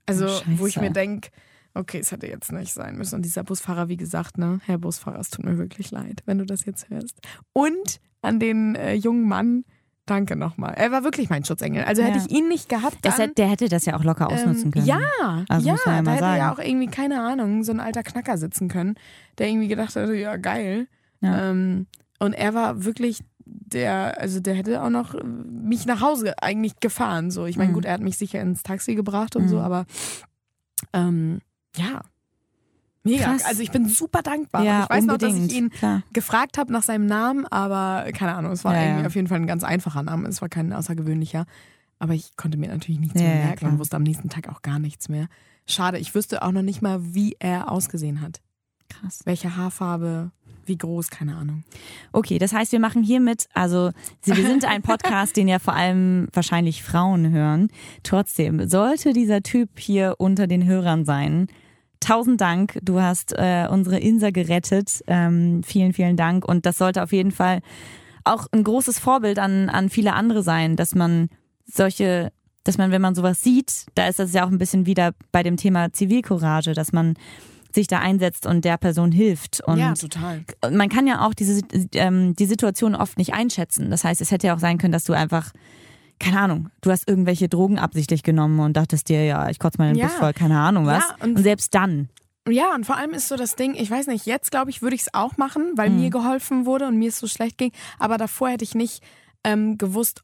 also Oh, wo ich mir denke, okay, es hätte jetzt nicht sein müssen. Und dieser Busfahrer, wie gesagt, ne, Herr Busfahrer, es tut mir wirklich leid, wenn du das jetzt hörst. Und an den äh, jungen Mann, danke nochmal. Er war wirklich mein Schutzengel. Also hätte Ja. ich ihn nicht gehabt, dann, hätte, der hätte das ja auch locker ausnutzen ähm, können. Ja, Also ja, muss man ja da hätte ja sagen. auch irgendwie, keine Ahnung, so ein alter Knacker sitzen können, der irgendwie gedacht hätte, ja, geil. Ja. Ähm, und er war wirklich der, also der hätte auch noch mich nach Hause eigentlich gefahren. So, ich meine, Mhm. gut, er hat mich sicher ins Taxi gebracht und so, Mhm. aber ähm, ja. Mega. Krass. Also ich bin super dankbar. Ja, ich weiß noch, unbedingt. dass ich ihn Klar. gefragt habe nach seinem Namen, aber keine Ahnung, es war Ja, irgendwie ja. auf jeden Fall ein ganz einfacher Name. Es war kein außergewöhnlicher. Aber ich konnte mir natürlich nichts mehr merken und wusste am nächsten Tag auch gar nichts mehr. Schade, ich wüsste auch noch nicht mal, wie er ausgesehen hat. Krass. Welche Haarfarbe, wie groß, keine Ahnung. Okay, das heißt, wir machen hiermit, also wir sind ein Podcast, den ja vor allem wahrscheinlich Frauen hören. Trotzdem, sollte dieser Typ hier unter den Hörern sein, tausend Dank, du hast äh, unsere Insa gerettet. Ähm, vielen, vielen Dank. Und das sollte auf jeden Fall auch ein großes Vorbild an, an viele andere sein, dass man solche, dass man, wenn man sowas sieht, da ist das ja auch ein bisschen wieder bei dem Thema Zivilcourage, dass man sich da einsetzt und der Person hilft. Und ja, total. man kann ja auch diese ähm, die Situation oft nicht einschätzen. Das heißt, es hätte ja auch sein können, dass du einfach keine Ahnung, du hast irgendwelche Drogen absichtlich genommen und dachtest dir, ja, ich kotze mal den Ja. Bus voll, keine Ahnung was. Ja, und- und, selbst dann. Ja, und vor allem ist so das Ding, ich weiß nicht, jetzt glaube ich, würde ich es auch machen, weil Mhm. mir geholfen wurde und mir es so schlecht ging. Aber davor hätte ich nicht ähm, gewusst,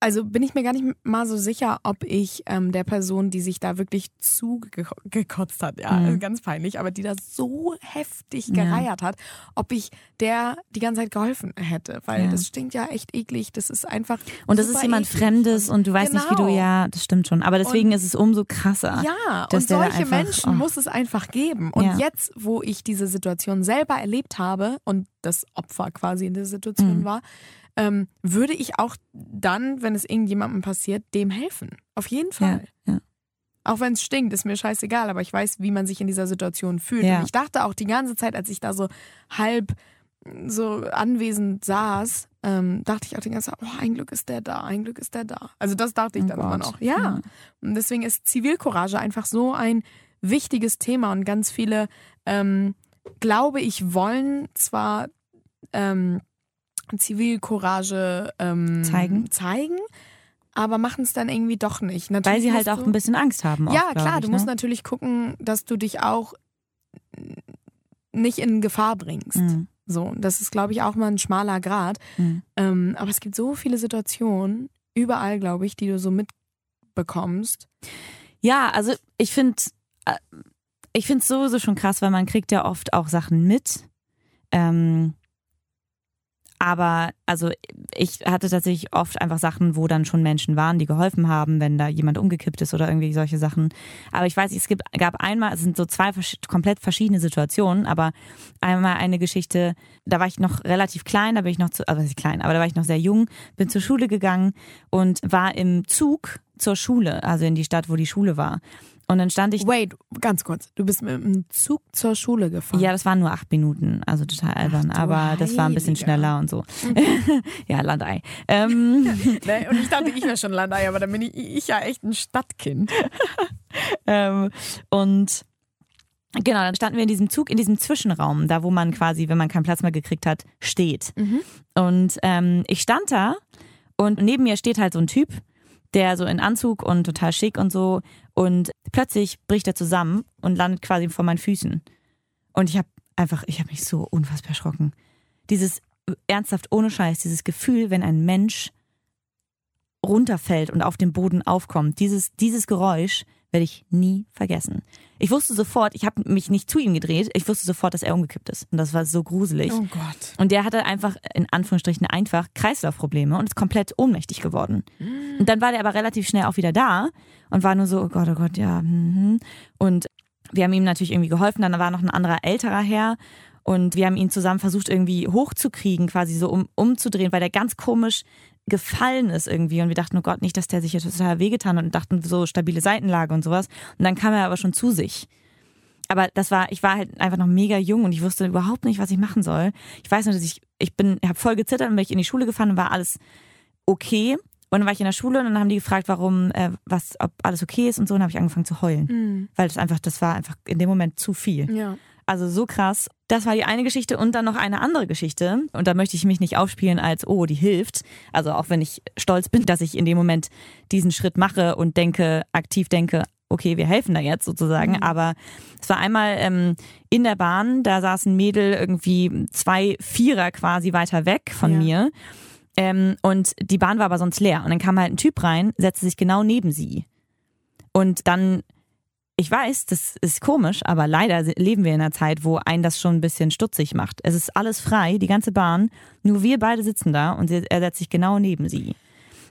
also bin ich mir gar nicht mal so sicher, ob ich ähm, der Person, die sich da wirklich zugekotzt hat, ja, Mhm. ganz peinlich, aber die da so heftig Ja. gereiert hat, ob ich der die ganze Zeit geholfen hätte. Weil Ja. das stinkt ja echt eklig. Das ist einfach. Und das ist jemand eklig. Fremdes und du weißt nicht, wie du, Genau. ja, das stimmt schon. Aber deswegen Und- ist es umso krasser. Ja, und solche einfach- Menschen oh. muss es einfach geben. Und Ja. jetzt, wo ich diese Situation selber erlebt habe und das Opfer quasi in der Situation Mhm. war, ähm, würde ich auch dann, wenn es irgendjemandem passiert, dem helfen. Auf jeden Fall. Ja, ja. Auch wenn es stinkt, ist mir scheißegal, aber ich weiß, wie man sich in dieser Situation fühlt. Ja. Und ich dachte auch die ganze Zeit, als ich da so halb so anwesend saß, ähm, dachte ich auch die ganze Zeit, oh, ein Glück ist der da, ein Glück ist der da. Also das dachte ich Oh dann immer Gott. noch. Ja. Und deswegen ist Zivilcourage einfach so ein wichtiges Thema und ganz viele, ähm, glaube ich, wollen zwar ähm, Zivilcourage ähm, Zeigen. zeigen, aber machen es dann irgendwie doch nicht. Weil Natürlich sie halt musst auch ein bisschen Angst haben. ja, oft, glaub klar, ich, du musst ne? natürlich gucken, dass du dich auch nicht in Gefahr bringst. Mhm. So, das ist, glaube ich, auch mal ein schmaler Grad. Mhm. Ähm, aber es gibt so viele Situationen, überall, glaube ich, die du so mitbekommst. Ja, also ich finde, ich finde es sowieso schon krass, weil man kriegt ja oft auch Sachen mit. Ähm, aber also ich hatte tatsächlich oft einfach Sachen, wo dann schon Menschen waren, die geholfen haben, wenn da jemand umgekippt ist oder irgendwie solche Sachen. Aber ich weiß, es gibt, gab einmal, es sind so zwei komplett verschiedene Situationen, aber einmal eine Geschichte, da war ich noch relativ klein, da bin ich noch zu, also klein, aber da war ich noch sehr jung, bin zur Schule gegangen und war im Zug zur Schule, also in die Stadt, wo die Schule war. Und dann stand ich. Wait, ganz kurz. Du bist mit dem Zug zur Schule gefahren. Ja, das waren nur acht Minuten, also total albern. Ach, aber das war ein bisschen schneller und so. ja, Landei. Ähm. nee, und ich dachte, ich wäre schon Landei, aber dann bin ich, ich ja echt ein Stadtkind. ähm, und Genau, dann standen wir in diesem Zug, in diesem Zwischenraum, da wo man quasi, wenn man keinen Platz mehr gekriegt hat, steht. Mhm. Und ähm, ich stand da und neben mir steht halt so ein Typ, der so in Anzug und total schick und so und plötzlich bricht er zusammen und landet quasi vor meinen Füßen. Und ich habe einfach, ich habe mich so unfassbar erschrocken. Dieses ernsthaft ohne Scheiß, dieses Gefühl, wenn ein Mensch runterfällt und auf dem Boden aufkommt, dieses, dieses Geräusch werde ich nie vergessen. Ich wusste sofort, ich habe mich nicht zu ihm gedreht, ich wusste sofort, dass er umgekippt ist. Und das war so gruselig. Oh Gott. Und der hatte einfach, in Anführungsstrichen, einfach Kreislaufprobleme und ist komplett ohnmächtig geworden. Und dann war der aber relativ schnell auch wieder da und war nur so, oh Gott, oh Gott, ja. Mhm. Und wir haben ihm natürlich irgendwie geholfen. Dann war noch ein anderer älterer Herr und wir haben ihn zusammen versucht, irgendwie hochzukriegen, quasi so um, umzudrehen, weil der ganz komisch gefallen ist irgendwie. Und wir dachten, oh Gott, nicht, dass der sich jetzt total wehgetan hat und dachten so stabile Seitenlage und sowas. Und dann kam er aber schon zu sich. Aber das war, ich war halt einfach noch mega jung und ich wusste überhaupt nicht, was ich machen soll. Ich weiß nur, dass ich, ich bin, habe voll gezittert und bin ich in die Schule gefahren und war alles okay. Und dann war ich in der Schule und dann haben die gefragt, warum, äh, was, ob alles okay ist und so. Und dann habe ich angefangen zu heulen. Mhm. Weil das einfach, das war einfach in dem Moment zu viel. Ja. Also so krass. Das war die eine Geschichte und dann noch eine andere Geschichte. Und da möchte ich mich nicht aufspielen als, oh, die hilft. Also auch wenn ich stolz bin, dass ich in dem Moment diesen Schritt mache und denke, aktiv denke, okay, wir helfen da jetzt sozusagen. Mhm. Aber es war einmal ähm, in der Bahn, da saß ein Mädel irgendwie zwei Vierer quasi weiter weg von ja. mir. Ähm, und die Bahn war aber sonst leer. Und dann kam halt ein Typ rein, setzte sich genau neben sie. Und dann ich weiß, das ist komisch, aber leider leben wir in einer Zeit, wo einen das schon ein bisschen stutzig macht. Es ist alles frei, die ganze Bahn, nur wir beide sitzen da und er setzt sich genau neben sie.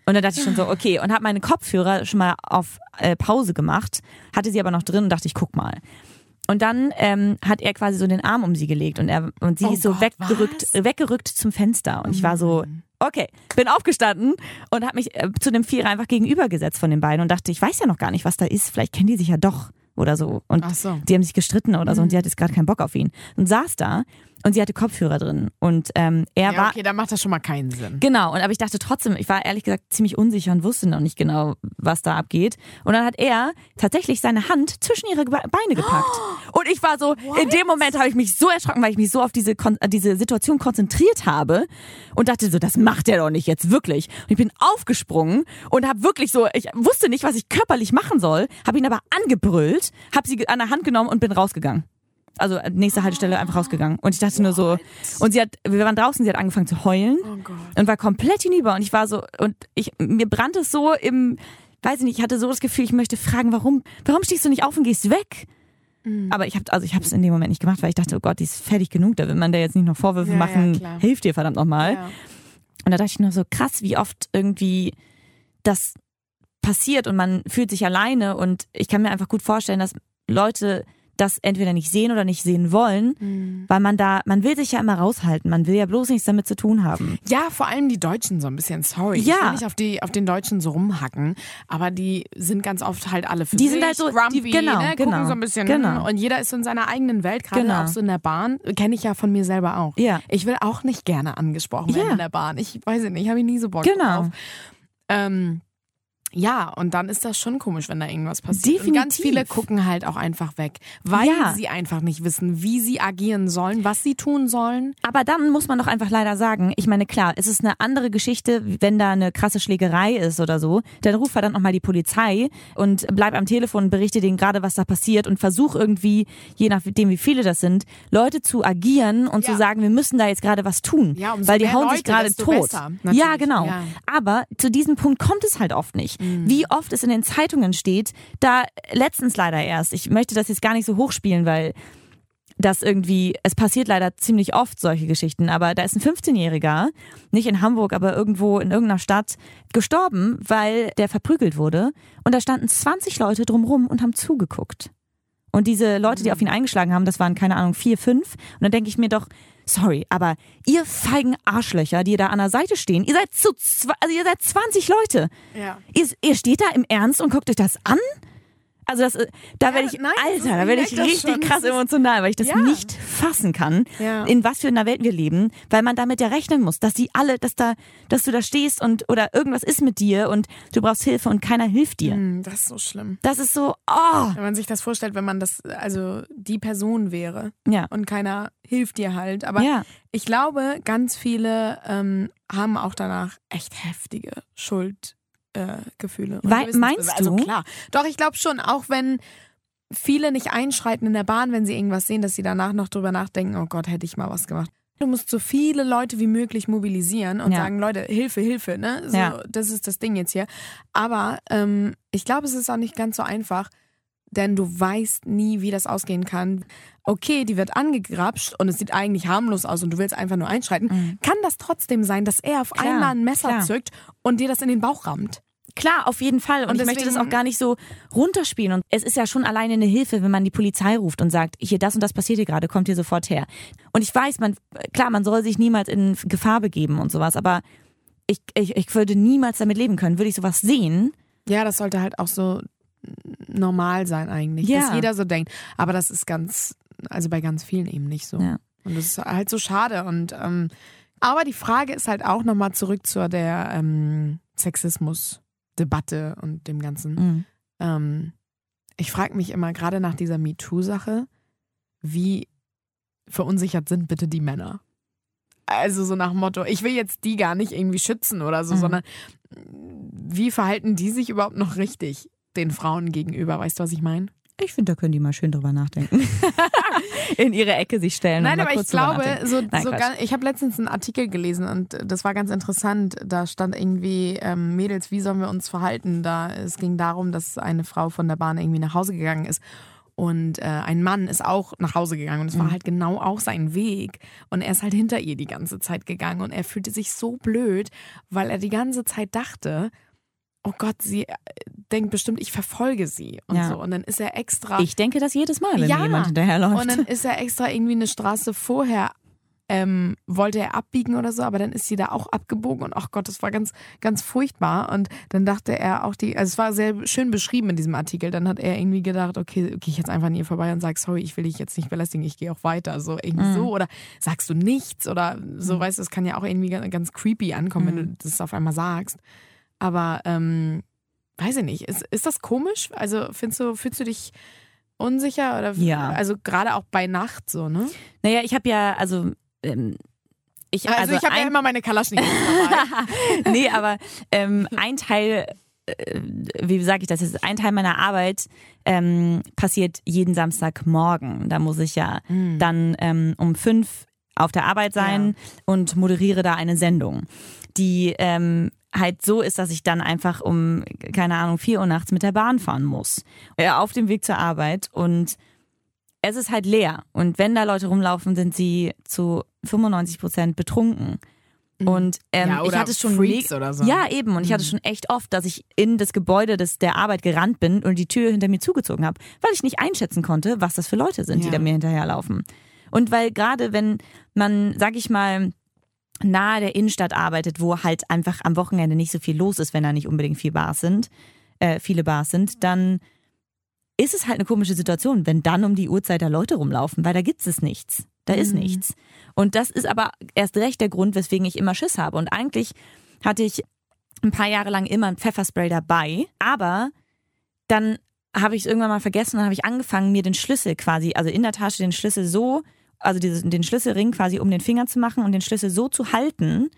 Und dann dachte ich schon so, okay, und habe meine Kopfhörer schon mal auf äh, Pause gemacht, hatte sie aber noch drin und dachte ich, guck mal. Und dann ähm, hat er quasi so den Arm um sie gelegt und er und sie oh ist so Gott, weggerückt, was? weggerückt zum Fenster. Und ich war so, mhm. okay, bin aufgestanden und habe mich äh, zu dem Vierer einfach gegenübergesetzt von den beiden und dachte, ich weiß ja noch gar nicht, was da ist. Vielleicht kennen die sich ja doch oder so. Und so. die haben sich gestritten oder so mhm. und sie hat jetzt gerade keinen Bock auf ihn. Und saß da und sie hatte Kopfhörer drin. Und ähm, er ja, war. Okay, dann macht das schon mal keinen Sinn. Genau, und aber ich dachte trotzdem, ich war ehrlich gesagt ziemlich unsicher und wusste noch nicht genau, was da abgeht. Und dann hat er tatsächlich seine Hand zwischen ihre Beine gepackt. Und ich war so, What? in dem Moment habe ich mich so erschrocken, weil ich mich so auf diese, diese Situation konzentriert habe und dachte so, das macht er doch nicht jetzt wirklich. Und ich bin aufgesprungen und habe wirklich so, ich wusste nicht, was ich körperlich machen soll, habe ihn aber angebrüllt, habe sie an der Hand genommen und bin rausgegangen also äh, nächste Haltestelle einfach rausgegangen. Und ich dachte nur so, und sie hat, wir waren draußen, sie hat angefangen zu heulen oh und war komplett hinüber. Und ich war so, und ich, mir brannte es so im, weiß ich nicht, ich hatte so das Gefühl, ich möchte fragen, warum, warum stehst du nicht auf und gehst weg? Mhm. Aber ich habe also ich habe es in dem Moment nicht gemacht, weil ich dachte, oh Gott, die ist fertig genug, da will man der jetzt nicht noch Vorwürfe ja, machen, ja, hilft dir verdammt nochmal. Ja. Und da dachte ich nur so krass, wie oft irgendwie das passiert und man fühlt sich alleine und ich kann mir einfach gut vorstellen, dass Leute das entweder nicht sehen oder nicht sehen wollen, mhm. weil man da, man will sich ja immer raushalten, man will ja bloß nichts damit zu tun haben. Ja, vor allem die Deutschen so ein bisschen, sorry. Ja. Ich will nicht auf, die, auf den Deutschen so rumhacken, aber die sind ganz oft halt alle für Die sich, sind halt so, grumpy, die, genau, ne, genau. so ein bisschen genau. und jeder ist so in seiner eigenen Welt, gerade genau. auch so in der Bahn, kenne ich ja von mir selber auch. Ja. Ich will auch nicht gerne angesprochen werden ja. in der Bahn. Ich weiß nicht, habe ich nie so Bock genau. drauf. Ähm, ja, und dann ist das schon komisch, wenn da irgendwas passiert. Definitiv. Und ganz viele gucken halt auch einfach weg, weil ja. sie einfach nicht wissen, wie sie agieren sollen, was sie tun sollen. Aber dann muss man doch einfach leider sagen, ich meine, klar, es ist eine andere Geschichte, wenn da eine krasse Schlägerei ist oder so, dann ruf verdammt nochmal die Polizei und bleib am Telefon und berichte denen gerade, was da passiert und versuch irgendwie, je nachdem wie viele das sind, Leute zu agieren und ja. zu sagen, wir müssen da jetzt gerade was tun, ja, weil die hauen Leute, sich gerade tot. Besser, ja, genau. Ja. Aber zu diesem Punkt kommt es halt oft nicht. Mhm. Wie oft es in den Zeitungen steht, da letztens leider erst, ich möchte das jetzt gar nicht so hochspielen, weil dass irgendwie, es passiert leider ziemlich oft solche Geschichten, aber da ist ein 15-Jähriger, nicht in Hamburg, aber irgendwo in irgendeiner Stadt, gestorben, weil der verprügelt wurde. Und da standen 20 Leute drumrum und haben zugeguckt. Und diese Leute, die auf ihn eingeschlagen haben, das waren keine Ahnung, vier, fünf. Und dann denke ich mir doch, sorry, aber ihr feigen Arschlöcher, die da an der Seite stehen, ihr seid zu, also ihr seid 20 Leute. Ja. Ihr, ihr steht da im Ernst und guckt euch das an? Also das, da Ja, werde ich, nein, Alter, da werde ich richtig krass emotional, weil ich das Ja. nicht fassen kann, Ja. in was für einer Welt wir leben, weil man damit ja rechnen muss, dass die alle, dass da, dass du da stehst und oder irgendwas ist mit dir und du brauchst Hilfe und keiner hilft dir. Hm, Das ist so schlimm. Das ist so, oh, Wenn man sich das vorstellt, wenn man das, also die Person wäre ja, und keiner hilft dir halt. Aber ja, ich glaube, ganz viele ähm, haben auch danach echt heftige Schuldgefühle. Äh, Gefühle und Wei- Gewissensbisse. meinst Also du? klar. Doch, ich glaube schon, auch wenn viele nicht einschreiten in der Bahn, wenn sie irgendwas sehen, dass sie danach noch drüber nachdenken, oh Gott, hätte ich mal was gemacht. Du musst so viele Leute wie möglich mobilisieren und Ja. sagen, Leute, Hilfe, Hilfe, ne? So, Ja. Das ist das Ding jetzt hier. Aber ähm, ich glaube, es ist auch nicht ganz so einfach, denn du weißt nie, wie das ausgehen kann. Okay, die wird angegrapscht und es sieht eigentlich harmlos aus und du willst einfach nur einschreiten. Kann das trotzdem sein, dass er auf Mhm. Klar, einmal ein Messer klar. zückt und dir das in den Bauch rammt? Klar, auf jeden Fall. Und, Und ich möchte das auch gar nicht so runterspielen. Und es ist ja schon alleine eine Hilfe, wenn man die Polizei ruft und sagt, hier das und das passiert hier gerade, kommt hier sofort her. Und ich weiß, man, klar, man soll sich niemals in Gefahr begeben und sowas, aber ich, ich, ich würde niemals damit leben können. Würde ich sowas sehen, Ja, das sollte halt auch so normal sein eigentlich, Ja. dass jeder so denkt. Aber das ist ganz, also bei ganz vielen eben nicht so. Ja. Und das ist halt so schade. Und ähm, aber die Frage ist halt auch nochmal zurück zur der ähm, Sexismus-Debatte und dem Ganzen. Mhm. Ähm, ich frage mich immer, gerade nach dieser MeToo-Sache, wie verunsichert sind bitte die Männer? Also so nach dem Motto, ich will jetzt die gar nicht irgendwie schützen oder so, Mhm. sondern wie verhalten die sich überhaupt noch richtig den Frauen gegenüber? Weißt du, was ich meine? Ich finde, da können die mal schön drüber nachdenken. in ihre Ecke sich stellen. Nein, aber ich glaube, so, Nein, so ganz, ich habe letztens einen Artikel gelesen und das war ganz interessant. Da stand irgendwie, ähm, Mädels, wie sollen wir uns verhalten? Da, es ging darum, dass eine Frau von der Bahn irgendwie nach Hause gegangen ist. Und äh, ein Mann ist auch nach Hause gegangen und es Mhm. war halt genau auch sein Weg. Und er ist halt hinter ihr die ganze Zeit gegangen und er fühlte sich so blöd, weil er die ganze Zeit dachte, oh Gott, sie äh, denkt bestimmt, ich verfolge sie und Ja. so. Und dann ist er extra. Ich denke das jedes Mal, wenn Ja. jemand hinterherläuft. Und dann ist er extra irgendwie eine Straße vorher, ähm, wollte er abbiegen oder so, aber dann ist sie da auch abgebogen und ach Gott, das war ganz, ganz furchtbar. Und dann dachte er auch die, also es war sehr schön beschrieben in diesem Artikel, dann hat er irgendwie gedacht, okay, gehe ich jetzt einfach an ihr vorbei und sag, sorry, ich will dich jetzt nicht belästigen, ich gehe auch weiter. So irgendwie Mhm. so. Oder sagst du nichts oder so, weißt du, es kann ja auch irgendwie ganz, creepy ankommen, wenn Mhm. du das auf einmal sagst. Aber ähm, weiß ich nicht, ist, ist das komisch? Also findest du, fühlst du dich unsicher oder Ja. also gerade auch bei Nacht so, ne? naja, ich habe ja, also, ähm, ich, Also, ich habe ja immer meine Kalaschnikows dabei. nee, aber ähm, ein Teil, äh, wie sage ich das jetzt, ein Teil meiner Arbeit ähm, passiert jeden Samstagmorgen. Da muss ich ja dann ähm, um fünf auf der Arbeit sein und moderiere da eine Sendung, die ähm, halt so ist, dass ich dann einfach um, keine Ahnung, vier Uhr nachts mit der Bahn fahren muss. Äh, auf dem Weg zur Arbeit und es ist halt leer. Und wenn da Leute rumlaufen, sind sie zu 95 Prozent betrunken. Und ähm, Mhm. Ja, ich hatte schon Freaks oder so. Mhm. Ja, eben. Und ich hatte schon echt oft, dass ich in das Gebäude des, der Arbeit gerannt bin und die Tür hinter mir zugezogen habe, weil ich nicht einschätzen konnte, was das für Leute sind, die Ja. da mir hinterherlaufen. Und weil gerade wenn man, sag ich mal, nahe der Innenstadt arbeitet, wo halt einfach am Wochenende nicht so viel los ist, wenn da nicht unbedingt viel Bars sind, äh, viele Bars sind, dann ist es halt eine komische Situation, wenn dann um die Uhrzeit da Leute rumlaufen, weil da gibt es nichts. Da ist Mhm. nichts. Und das ist aber erst recht der Grund, weswegen ich immer Schiss habe. Und eigentlich hatte ich ein paar Jahre lang immer ein Pfefferspray dabei, aber dann habe ich es irgendwann mal vergessen und habe ich angefangen, mir den Schlüssel quasi, also in der Tasche den Schlüssel so, also dieses, den Schlüsselring quasi um den Finger zu machen und den Schlüssel so zu halten,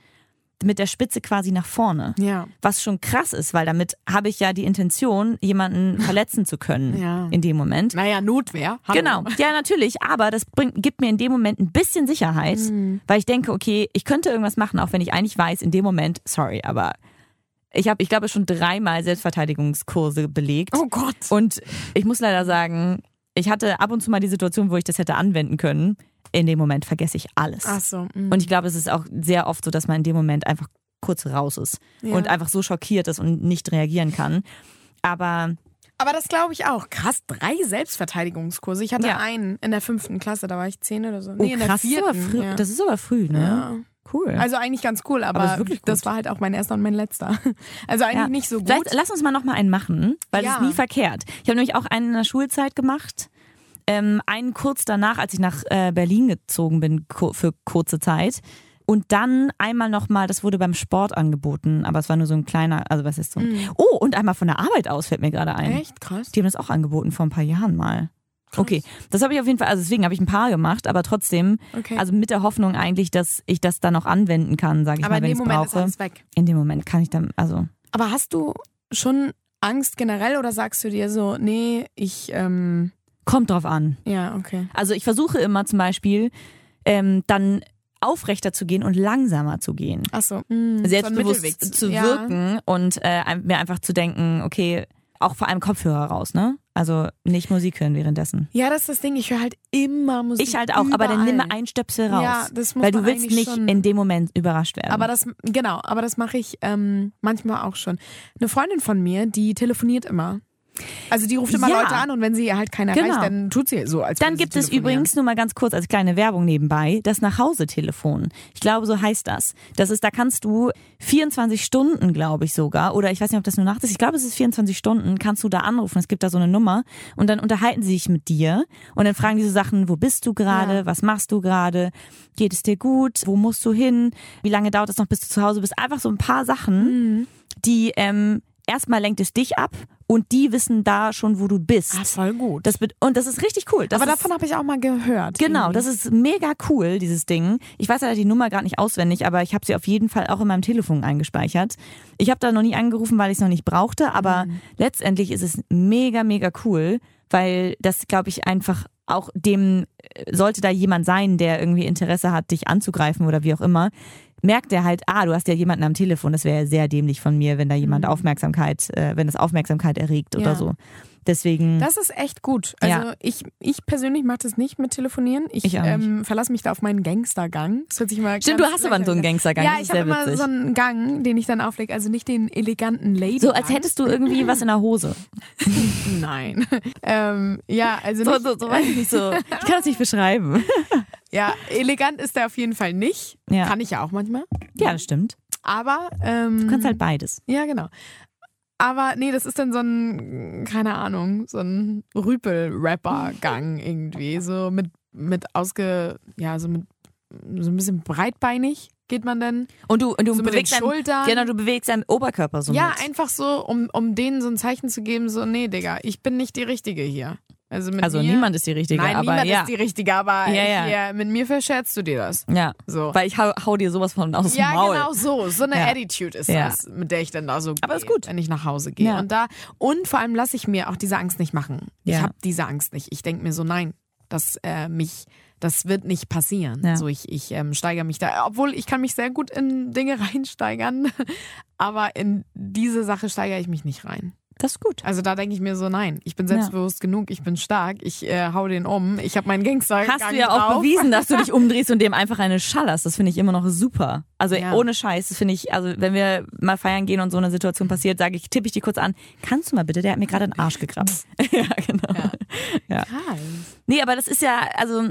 mit der Spitze quasi nach vorne. Ja. Was schon krass ist, weil damit habe ich ja die Intention, jemanden verletzen zu können Ja. in dem Moment. Naja, Notwehr. Hallo. Genau, ja natürlich, aber das bringt, gibt mir in dem Moment ein bisschen Sicherheit, Mhm. weil ich denke, okay, ich könnte irgendwas machen, auch wenn ich eigentlich weiß, in dem Moment, sorry, aber ich habe, ich glaube, schon dreimal Selbstverteidigungskurse belegt. Oh Gott. Und ich muss leider sagen, ich hatte ab und zu mal die Situation, wo ich das hätte anwenden können. In dem Moment vergesse ich alles. Ach so. mhm. Und ich glaube, es ist auch sehr oft so, dass man in dem Moment einfach kurz raus ist Ja. und einfach so schockiert ist und nicht reagieren kann. Aber Aber das glaube ich auch. Krass, drei Selbstverteidigungskurse. Ich hatte Ja. einen in der fünften Klasse, da war ich zehn oder so. oh, Nee, in der krass, das ist, aber vierten. früh, ja. das ist aber früh, ne? ja. Cool. Also eigentlich ganz cool, aber, Aber das war halt auch mein erster und mein letzter. Also eigentlich nicht so gut. Vielleicht lass uns mal noch mal einen machen, weil es ist nie verkehrt. Ich habe nämlich auch einen in der Schulzeit gemacht. Ähm, einen kurz danach, als ich nach äh, Berlin gezogen bin für kurze Zeit. Und dann einmal noch mal, das wurde beim Sport angeboten, aber es war nur so ein kleiner, also was ist so? Oh, und einmal von der Arbeit aus fällt mir gerade ein. Echt krass. Die haben das auch angeboten vor ein paar Jahren mal. Okay, das habe ich auf jeden Fall, also deswegen habe ich ein paar gemacht, aber trotzdem, Okay. also mit der Hoffnung eigentlich, dass ich das dann auch anwenden kann, sage ich aber mal, in wenn dem ich es Moment ist brauche. alles weg. In dem Moment kann ich dann, also Aber hast du schon Angst generell oder sagst du dir so, nee, ich, ähm, kommt drauf an. ja, okay. Also ich versuche immer zum Beispiel ähm, dann aufrechter zu gehen und langsamer zu gehen. Achso. Mm, Selbstbewusst zu ja. wirken und äh, mir einfach zu denken, okay, auch vor allem Kopfhörer raus, ne? Also nicht Musik hören währenddessen. Ja, das ist das Ding. Ich höre halt immer Musik. Ich halt auch, aber dann nimm überall. ein Stöpsel raus. Ja, das muss weil du willst nicht in dem Moment überrascht werden. Aber das, genau, aber das mache ich ähm, manchmal auch schon. Eine Freundin von mir, die telefoniert immer. Also die ruft immer Ja. Leute an und wenn sie halt keiner Genau. erreicht, dann tut sie so, als Dann gibt es übrigens nur mal ganz kurz als kleine Werbung nebenbei das Nachhause-Telefon. Ich glaube, so heißt das. Das ist, da kannst du 24 Stunden, glaube ich sogar, oder ich weiß nicht, ob das nur nachts ist. Ich glaube, es ist 24 Stunden, kannst du da anrufen. Es gibt da so eine Nummer und dann unterhalten sie sich mit dir und dann fragen die so Sachen, wo bist du gerade, Ja. was machst du gerade, geht es dir gut, wo musst du hin, wie lange dauert es noch, bis du zu Hause bist. Einfach so ein paar Sachen, Mhm. die ähm, erstmal lenkt es dich ab und die wissen da schon, wo du bist. Ah, voll gut. Das und das ist richtig cool. Das aber ist, davon habe ich auch mal gehört. Genau, das ist mega cool, dieses Ding. Ich weiß leider die Nummer gerade nicht auswendig, aber ich habe sie auf jeden Fall auch in meinem Telefon eingespeichert. Ich habe da noch nie angerufen, weil ich es noch nicht brauchte, aber Mhm. letztendlich ist es mega, mega cool, weil das, glaube ich, einfach auch dem, äh, sollte da jemand sein, der irgendwie Interesse hat, dich anzugreifen oder wie auch immer, merkt er halt, ah, du hast ja jemanden am Telefon, das wäre ja sehr dämlich von mir, wenn da jemand Aufmerksamkeit, äh, wenn das Aufmerksamkeit erregt oder Mhm. Ja. so. Deswegen. Das ist echt gut. Also Ja. ich, ich persönlich mache das nicht mit Telefonieren. Ich, Ich ähm, verlasse mich da auf meinen Gangstergang. Das hört sich mal Stimmt, du hast aber so einen. Gangstergang. Ja, ich habe immer witzig. so einen Gang, den ich dann auflege. Also nicht den eleganten Lady. So, als hättest du irgendwie was in der Hose. Nein. ähm, ja, also So, nicht, so, so weiß ich nicht so. Ich kann das nicht beschreiben. Ja, elegant ist er auf jeden Fall nicht. Ja. Kann ich ja auch manchmal. Ja, das stimmt. Aber ähm, Du kannst halt beides. Ja, genau. Aber nee, das ist dann so ein, keine Ahnung, so ein Rüpel-Rapper-Gang irgendwie. So mit, mit ausge, ja, so mit so ein bisschen breitbeinig geht man dann. Und du, und du So bewegst deinen, Schultern. genau, du bewegst deinen Oberkörper so ja, mit. einfach so, um, um denen so ein Zeichen zu geben, so, nee, Digga, ich bin nicht die Richtige hier. Also mit Also mir, niemand ist die Richtige, Nein, aber niemand ja. ist die Richtige, aber Ja, ja. Hier, mit mir verscherzt du dir das. ja. So. Weil ich hau, hau dir sowas von aus dem Ja, Maul. genau so. So eine Ja. Attitude ist Ja. das, mit der ich dann da so Aber gehe, ist gut. wenn ich nach Hause gehe. Ja. Und da und vor allem lasse ich mir auch diese Angst nicht machen. Ich Ja. habe diese Angst nicht. Ich denke mir so, nein, das äh, mich, das wird nicht passieren. Ja. So ich, ich ähm, steigere mich da, obwohl ich kann mich sehr gut in Dinge reinsteigern, aber in diese Sache steigere ich mich nicht rein. Das ist gut. Also da denke ich mir so, nein, ich bin selbstbewusst genug, ich bin stark, ich äh, hau den um, ich habe meinen Gangster. Hast du ja auch drauf. bewiesen, dass du dich umdrehst und dem einfach eine schallerst. Das finde ich immer noch super. Also Ja. ohne Scheiß, das finde ich, also wenn wir mal feiern gehen und so eine Situation passiert, sage ich, tippe ich die kurz an, kannst du mal bitte, der hat mir gerade den Arsch gekratzt. ja, genau. Krass. Nee, aber das ist ja, also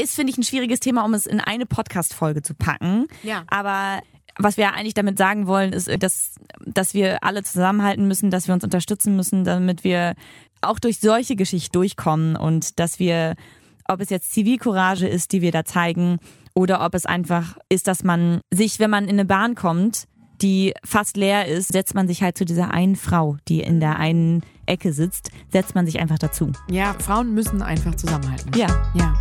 ist, finde ich, ein schwieriges Thema, um es in eine Podcast-Folge zu packen. Ja. Aber was wir eigentlich damit sagen wollen, ist, dass, dass wir alle zusammenhalten müssen, dass wir uns unterstützen müssen, damit wir auch durch solche Geschichten durchkommen und dass wir, ob es jetzt Zivilcourage ist, die wir da zeigen, oder ob es einfach ist, dass man sich, wenn man in eine Bahn kommt, die fast leer ist, setzt man sich halt zu dieser einen Frau, die in der einen Ecke sitzt, setzt man sich einfach dazu. Ja, Frauen müssen einfach zusammenhalten. Ja. Ja.